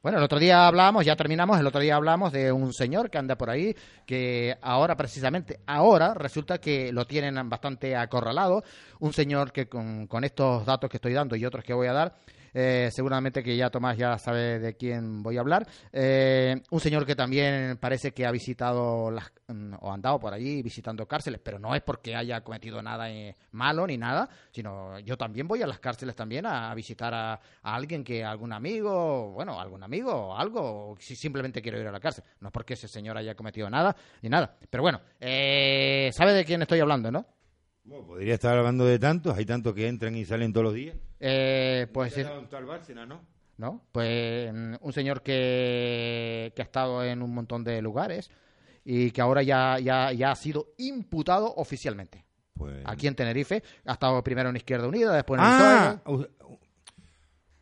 Bueno, el otro día hablamos, ya terminamos, el otro día hablamos de un señor que anda por ahí, que ahora precisamente, ahora resulta que lo tienen bastante acorralado, un señor que con, con estos datos que estoy dando y otros que voy a dar, eh, seguramente que ya Tomás ya sabe de quién voy a hablar, eh, un señor que también parece que ha visitado las, mm, o andado por allí visitando cárceles, pero no es porque haya cometido nada eh, malo ni nada, sino yo también voy a las cárceles también a, a visitar a, a alguien que algún amigo, bueno, algún amigo o algo, o si simplemente quiero ir a la cárcel, no es porque ese señor haya cometido nada ni nada, pero bueno, eh, ¿sabe de quién estoy hablando, no? Bueno, podría estar hablando de tantos, hay tantos que entran y salen todos los días. Eh, pues es- tal Bárcena, ¿no? ¿no? Pues mm, un señor que, que ha estado en un montón de lugares y que ahora ya, ya, ya ha sido imputado oficialmente. Pues... Aquí en Tenerife, ha estado primero en Izquierda Unida, después en el Ah, PSOE. u-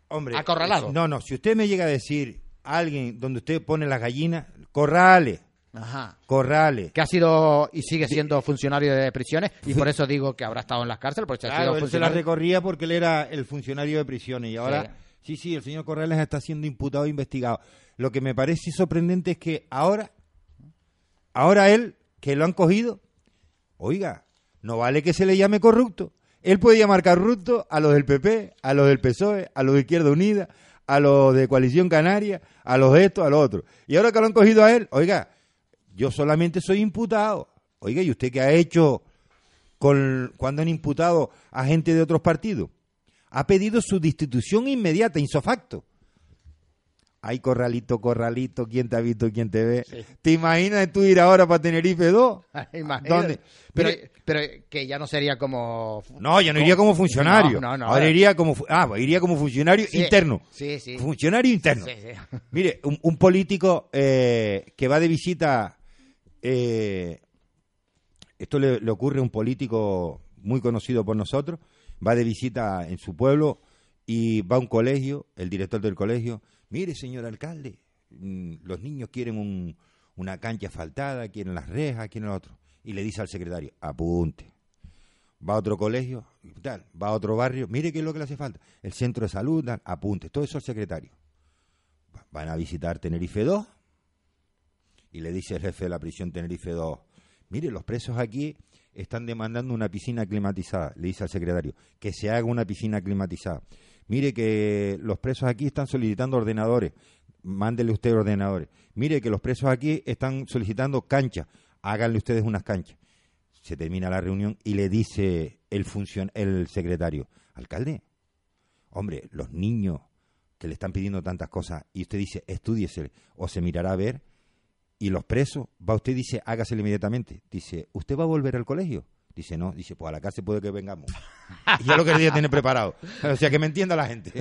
hombre. Acorralado. No, no, si usted me llega a decir alguien donde usted pone las gallinas, corrales, Ajá. corrales. Que ha sido y sigue siendo funcionario de prisiones y por eso digo que habrá estado en las cárceles, porque ha Claro, sido él se la recorría porque él era el funcionario de prisiones y ahora, sí, sí, el señor Corrales está siendo imputado e investigado. Lo que me parece sorprendente es que ahora, ahora él, que lo han cogido, oiga, no vale que se le llame corrupto. Él puede llamar corrupto a los del PP, a los del PSOE, a los de Izquierda Unida, a los de Coalición Canaria, a los de estos, a los otros. Y ahora que lo han cogido a él, oiga, yo solamente soy imputado. Oiga, ¿y usted qué ha hecho con, cuando han imputado a gente de otros partidos? Ha pedido su destitución inmediata, insofacto. Ay, corralito, corralito, ¿quién te ha visto, quién te ve? ¿Te imaginas tú ir ahora para Tenerife 2? Imagínate. ¿Dónde? Pero, pero que ya no sería como... No, yo no iría como funcionario. No, no, no. Ahora iría como, ah, iría como funcionario Sí, interno. Sí, sí. Funcionario interno. Sí. Mire, un, un político eh, que va de visita, eh, esto le, ocurre a un político muy conocido por nosotros, va de visita en su pueblo y va a un colegio, el director del colegio, mire señor alcalde, mm, los niños quieren un- una cancha asfaltada, quieren las rejas, quieren otro. Y le dice al secretario, apunte. Va a otro colegio, tal, va a otro barrio, mire qué es lo que le hace falta. El centro de salud, tal, apunte, todo eso al secretario van a visitar Tenerife 2 y le dice el jefe de la prisión Tenerife 2, mire, los presos aquí están demandando una piscina climatizada, le dice al secretario, que se haga una piscina climatizada. Mire que los presos aquí están solicitando ordenadores, mándele usted ordenadores. Mire que los presos aquí están solicitando canchas, háganle ustedes unas canchas. Se termina la reunión y le dice el, funcion el secretario, alcalde, hombre, los niños que le están pidiendo tantas cosas y usted dice, estudiese o se mirará a ver y los presos, va usted y dice, hágaselo inmediatamente. Dice, ¿usted va a volver al colegio? Dice, no. Dice, pues a la cárcel puede que vengamos. y ya lo quería tener preparado. O sea, que me entienda la gente.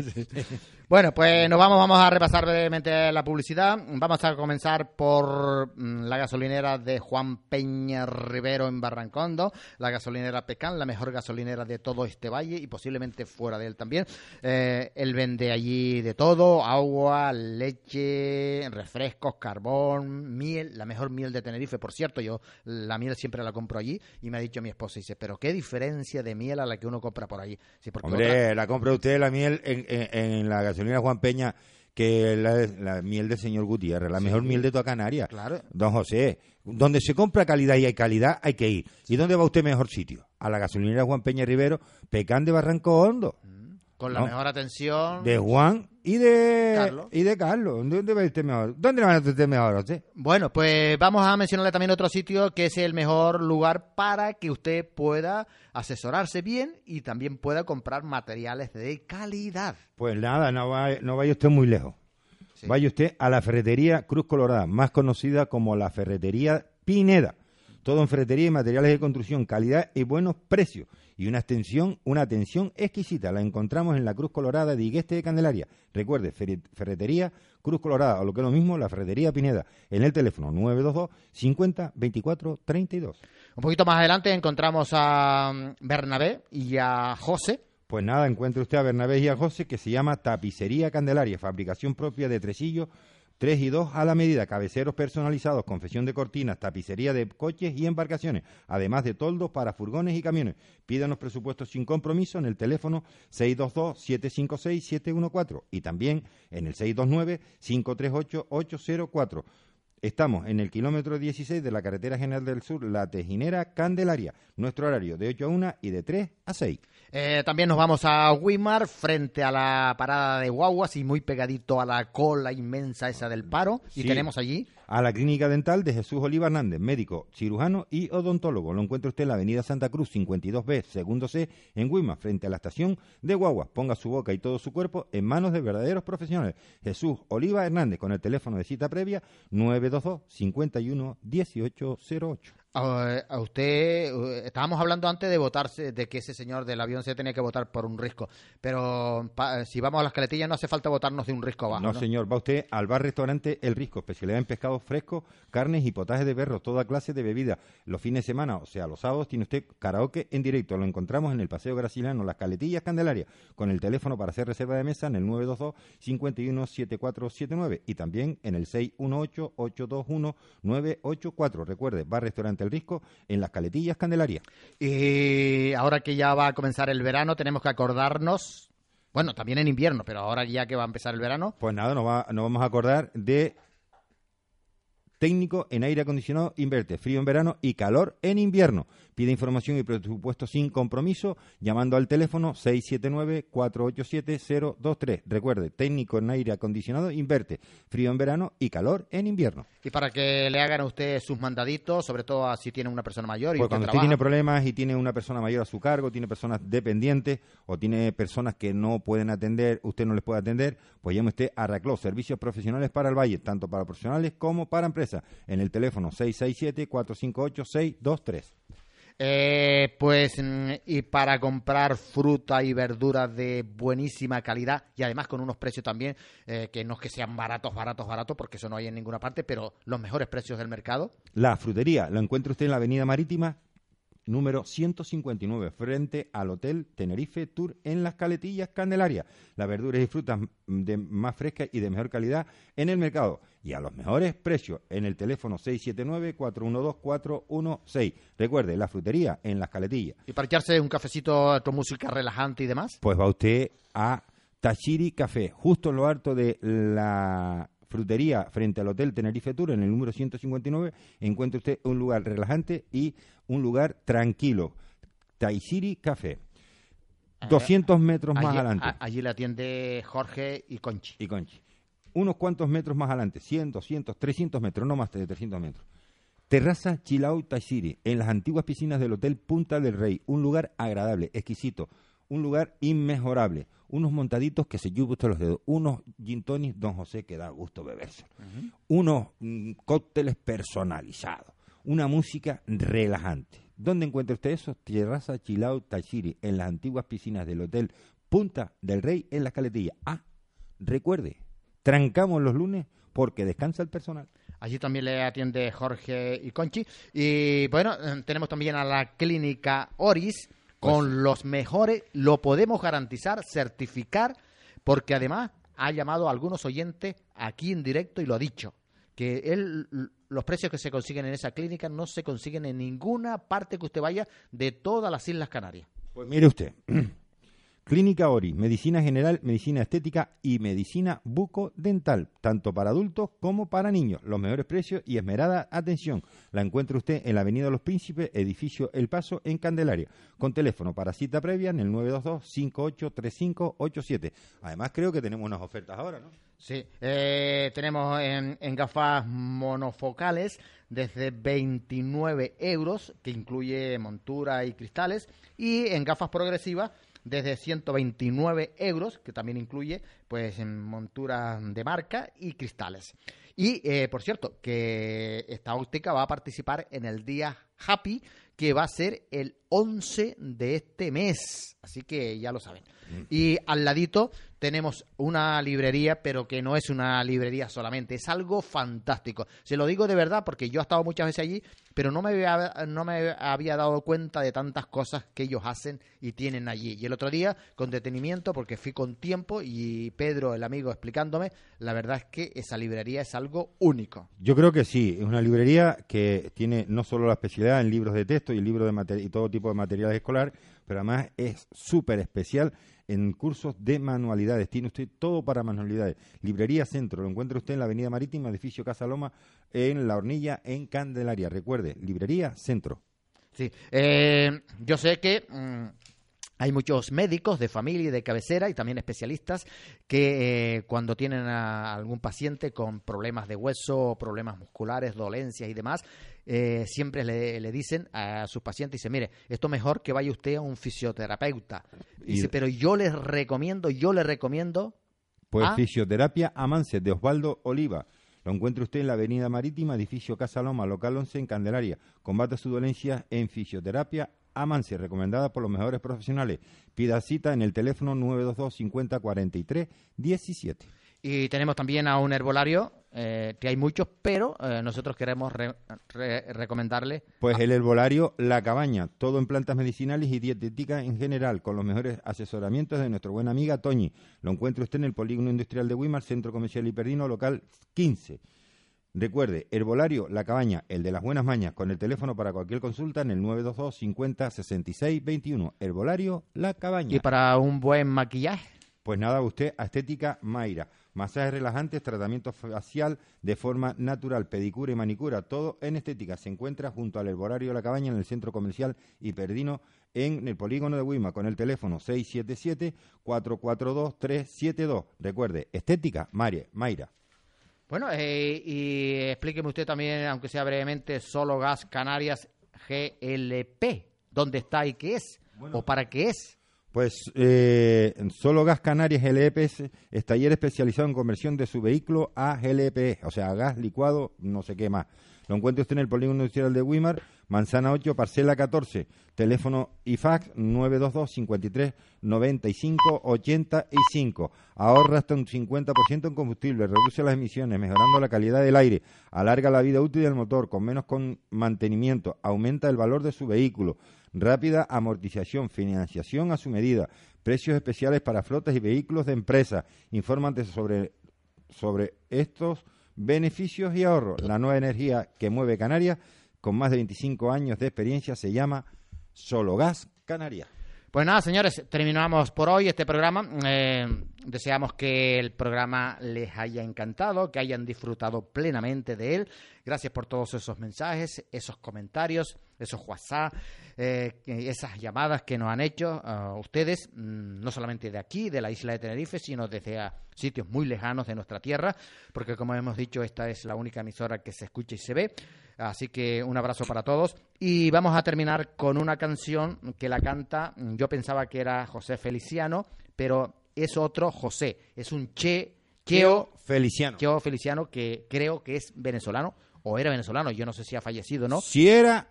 Bueno, pues nos vamos, vamos a repasar brevemente la publicidad. Vamos a comenzar por mm, la gasolinera de Juan Peña Rivero en Barrancondo, la gasolinera Pecan, la mejor gasolinera de todo este valle y posiblemente fuera de él también. Eh, él vende allí de todo, agua, leche, refrescos, carbón, miel, la mejor miel de Tenerife, por cierto, yo la miel siempre la compro allí y me ha dicho mi esposa, dice, pero qué diferencia de miel a la que uno compra por allí. Sí, porque Hombre, otra- la compra usted la miel en, en- en la gasolina Juan Peña, que la, la miel del señor Gutiérrez, la mejor miel de toda Canarias. Claro. Don José, donde se compra calidad y hay calidad, hay que ir. ¿Y dónde va usted mejor sitio? A la gasolinera Juan Peña Rivero, Pecán de Barranco Hondo. Con la No. mejor atención. De Juan y de Carlos. y de Carlos. ¿Dónde va usted mejor? ¿Dónde va usted mejor, José? Bueno, pues vamos a mencionarle también otro sitio que es el mejor lugar para que usted pueda asesorarse bien y también pueda comprar materiales de calidad. Pues nada, no, va- no vaya usted muy lejos. Sí. Vaya usted a la ferretería Cruz Colorada, más conocida como la ferretería Pineda. Todo en ferretería y materiales de construcción, calidad y buenos precios. Y una atención, una atención exquisita. La encontramos en la Cruz Colorada de Igueste de Candelaria. Recuerde, ferre- ferretería Cruz Colorada, o lo que es lo mismo, la ferretería Pineda. En el teléfono 922 50 24 32. Un poquito más adelante encontramos a mm, Bernabé y a José. Pues nada, encuentre usted a Bernabé y a José que se llama Tapicería Candelaria, fabricación propia de tresillos 3 y 2 a la medida, cabeceros personalizados, confección de cortinas, tapicería de coches y embarcaciones, además de toldos para furgones y camiones. Pídanos presupuestos sin compromiso en el teléfono 622-756-714 y también en el 629-538-804. Estamos en el kilómetro 16 de la carretera general del sur, La Tejinera Candelaria. Nuestro horario de 8 a 1 y de 3 a 6. Eh, también nos vamos a Wimar, frente a la parada de guaguas y muy pegadito a la cola inmensa esa del paro. Y tenemos allí a la clínica dental de Jesús Oliva Hernández, médico, cirujano y odontólogo. Lo encuentra usted en la avenida Santa Cruz, 52B, segundo C, en Guima, frente a la estación de Guagua. Ponga su boca y todo su cuerpo en manos de verdaderos profesionales. Jesús Oliva Hernández, con el teléfono de cita previa 922 51 1808. A, a usted, estábamos hablando antes de votarse, de que ese señor del avión se tenía que votar por un risco. Pero pa- si vamos a las caletillas no hace falta votarnos de un risco abajo. No, ¿no? señor, va usted al bar-restaurante El Risco, especialidad en pescados frescos, carnes y potajes de perro, toda clase de bebidas. Los fines de semana, o sea, los sábados, tiene usted karaoke en directo. Lo encontramos en el Paseo Graciliano, Las Caletillas, Candelaria, con el teléfono para hacer reserva de mesa en el 922 51 7479 y también en el 618 821 984. Recuerde, bar-restaurante El Risco en Las Caletillas, Candelaria. Y ahora que ya va a comenzar el verano, tenemos que acordarnos, bueno, también en invierno, pero ahora ya que va a empezar el verano, Pues nada, nos, va- nos vamos a acordar de técnico en aire acondicionado inverte, frío en verano y calor en invierno. Pide información y presupuesto sin compromiso llamando al teléfono 679-487-023. Recuerde, técnico en aire acondicionado inverte, frío en verano y calor en invierno. Y para que le hagan a usted sus mandaditos, sobre todo si tiene una persona mayor y Pues usted cuando usted trabaja. tiene problemas y tiene una persona mayor a su cargo, tiene personas dependientes o tiene personas que no pueden atender, usted no les puede atender, pues llame usted a Raclo, servicios profesionales para el Valle, tanto para profesionales como para empresas, en el teléfono 667-458-623. Eh, pues, mm, y para comprar fruta y verduras de buenísima calidad y además con unos precios también eh, que no es que sean baratos, baratos, baratos, porque eso no hay en ninguna parte, pero los mejores precios del mercado. La frutería la encuentra usted en la Avenida Marítima número 159, frente al Hotel Tenerife Tour en Las Caletillas, Candelaria. Las verduras y frutas de más frescas y de mejor calidad en el mercado y a los mejores precios en el teléfono 679-412-416. Recuerde, la frutería en Las Caletillas. Y para echarse un cafecito con música relajante y demás. Pues va usted a Tachiri Café, justo en lo alto de la frutería frente al Hotel Tenerife Tour, en el número 159, encuentra usted un lugar relajante y un lugar tranquilo. Taisiri Café. 200 metros más adelante. a- allí le atiende Jorge y Conchi. Y Conchi. Unos cuantos metros más adelante, 100, 200, 300 metros, no más de 300 metros. Terraza Chilau Taisiri, en las antiguas piscinas del Hotel Punta del Rey. Un lugar agradable, exquisito, un lugar inmejorable. Unos montaditos que se llueve usted los dedos. Unos gin tonics, don José, que da gusto beberse. Unos mm, cócteles personalizados. Una música relajante. ¿Dónde encuentra usted eso? Terraza Chilau Taisiri, en las antiguas piscinas del Hotel Punta del Rey, en la Caletilla. Ah, recuerde, trancamos los lunes porque descansa el personal. Allí también le atiende Jorge y Conchi. Y bueno, eh, tenemos también a la clínica Oris con los mejores, lo podemos garantizar, certificar, porque además ha llamado a algunos oyentes aquí en directo y lo ha dicho, que él, los precios que se consiguen en esa clínica no se consiguen en ninguna parte que usted vaya de todas las Islas Canarias. Pues mire usted, Clínica Ori, medicina general, medicina estética y medicina bucodental, tanto para adultos como para niños. Los mejores precios y esmerada atención. La encuentra usted en la Avenida Los Príncipes, edificio El Paso, en Candelaria. Con teléfono para cita previa en el 922-583587. Además, creo que tenemos unas ofertas ahora, ¿no? Sí, eh, tenemos en, en gafas monofocales desde 29 euros, que incluye montura y cristales, y en gafas progresivas desde 129 euros, que también incluye pues en montura de marca y cristales. Y eh, por cierto, que esta óptica va a participar en el día Happy, que va a ser el 11 de este mes. Así que ya lo saben. Y al ladito tenemos una librería, pero que no es una librería solamente, es algo fantástico. Se lo digo de verdad porque yo he estado muchas veces allí, pero no me había, no me había dado cuenta de tantas cosas que ellos hacen y tienen allí. Y el otro día, con detenimiento, porque fui con tiempo y Pedro, el amigo, explicándome, la verdad es que esa librería es algo único. Yo creo que sí, es una librería que tiene no solo la especialidad en libros de texto y libros de y todo tipo de materiales escolar, pero además es súper especial en cursos de manualidades. Tiene usted todo para manualidades. Librería Centro, lo encuentra usted en la Avenida Marítima, edificio Casa Loma, en La Hornilla, en Candelaria. Recuerde, Librería Centro. Sí, eh, yo sé que mm, hay muchos médicos de familia y de cabecera y también especialistas que eh, cuando tienen a algún paciente con problemas de hueso, problemas musculares, dolencias y demás, eh, siempre le, le dicen a sus pacientes, dice, mire, esto mejor que vaya usted a un fisioterapeuta. Y- Dice, pero yo les recomiendo, yo les recomiendo Pues. Fisioterapia Amance de Osvaldo Oliva. Lo encuentra usted en la Avenida Marítima, edificio Casa Loma, local 11 en Candelaria. Combate su dolencia en fisioterapia Amance, recomendada por los mejores profesionales. Pida cita en el teléfono 922 50 43 17. Y tenemos también a un herbolario, eh, que hay muchos, pero eh, nosotros queremos re- re- recomendarle Pues el herbolario La Cabaña, todo en plantas medicinales y dietética en general, con los mejores asesoramientos de nuestra buena amiga Toñi. Lo encuentra usted en el Polígono Industrial de Wimar, Centro Comercial Hiperdino, local 15. Recuerde, Herbolario La Cabaña, el de las buenas mañas, con el teléfono para cualquier consulta en el 922 50 66 21. Herbolario La Cabaña. Y para un buen maquillaje, Pues nada, usted Estética Mayra. Masajes relajantes, tratamiento facial de forma natural, pedicura y manicura, todo en estética. Se encuentra junto al Herborario de la Cabaña en el Centro Comercial Hiperdino en el polígono de Huima con el teléfono 677-442-372. Recuerde, Estética Mayra. Bueno, eh, y explíqueme usted también, aunque sea brevemente, Solo Gas Canarias GLP. ¿Dónde está y qué es? ¿O para qué es? Pues eh, Solo Gas Canarias GLP es, taller especializado en conversión de su vehículo a GLP, o sea, gas licuado, no sé qué más. Lo encuentra usted en el polígono industrial de Wimar, Manzana 8, parcela 14, teléfono y fax 922 53 95 85. Ahorra hasta un 50% en combustible, reduce las emisiones, mejorando la calidad del aire, alarga la vida útil del motor con menos con mantenimiento, aumenta el valor de su vehículo, rápida amortización, financiación a su medida, precios especiales para flotas y vehículos de empresa. Infórmate sobre, sobre estos beneficios y ahorros. La nueva energía que mueve Canarias, con más de 25 años de experiencia, se llama Solo Gas Canarias. Pues nada, señores, terminamos por hoy este programa. Eh, deseamos que el programa les haya encantado, que hayan disfrutado plenamente de él. Gracias por todos esos mensajes, esos comentarios, esos WhatsApp, eh, esas llamadas que nos han hecho uh, ustedes, mm, no solamente de aquí, de la isla de Tenerife, sino desde a sitios muy lejanos de nuestra tierra, porque como hemos dicho, esta es la única emisora que se escucha y se ve. Así que un abrazo para todos. Y vamos a terminar con una canción que la canta, yo pensaba que era José Feliciano, pero es otro José, es un Che Cheo Feliciano. Cheo Feliciano que creo que es venezolano o era venezolano, yo no sé si ha fallecido, ¿no? Si era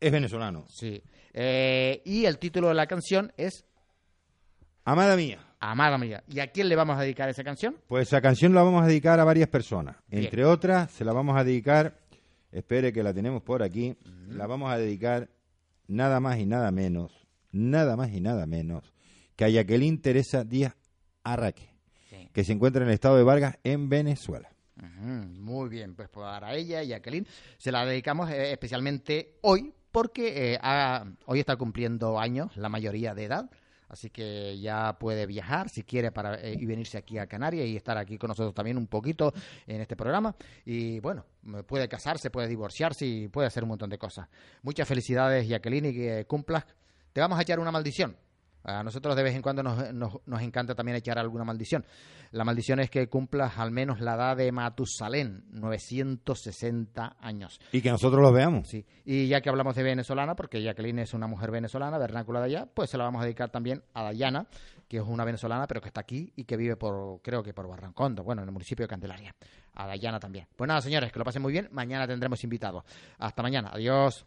es venezolano. Sí. Eh, y el título de la canción es Amada mía. Amada mía. ¿Y a quién le vamos a dedicar esa canción? Pues esa canción la vamos a dedicar a varias personas. Entre otras, se la vamos a dedicar, espere que la tenemos por aquí, la vamos a dedicar nada más y nada menos, nada más y nada menos, que a Jacqueline Teresa Díaz Arraque, que se encuentra en el estado de Vargas, en Venezuela. muy bien, pues para ella, Jacqueline, se la dedicamos eh, especialmente hoy, porque eh, hoy está cumpliendo años la mayoría de edad. Así que ya puede viajar si quiere para eh, y venirse aquí a Canarias y estar aquí con nosotros también un poquito en este programa. Y bueno, puede casarse, puede divorciarse y puede hacer un montón de cosas. Muchas felicidades, Jacqueline, y que cumplas. Te vamos a echar una maldición. A nosotros de vez en cuando nos, nos, encanta también echar alguna maldición. La maldición es que cumplas al menos la edad de Matusalén, 960 años. Y que nosotros lo veamos. Sí. Y ya que hablamos de venezolana, porque Jacqueline es una mujer venezolana, vernácula de allá, pues se la vamos a dedicar también a Dayana, que es una venezolana, pero que está aquí y que vive por, creo que por Barrancondo, bueno, en el municipio de Candelaria. A Dayana también. Pues nada, señores, que lo pasen muy bien. Mañana tendremos invitados. Hasta mañana. Adiós.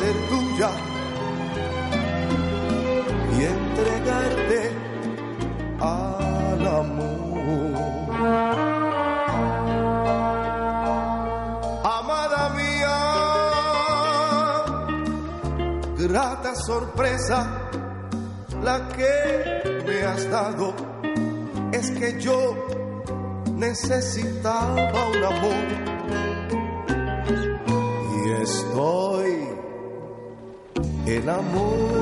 Ser tuya y entregarte al amor. Amada mía, grata sorpresa la que me has dado. Es que yo necesitaba un amor estoy enamorado.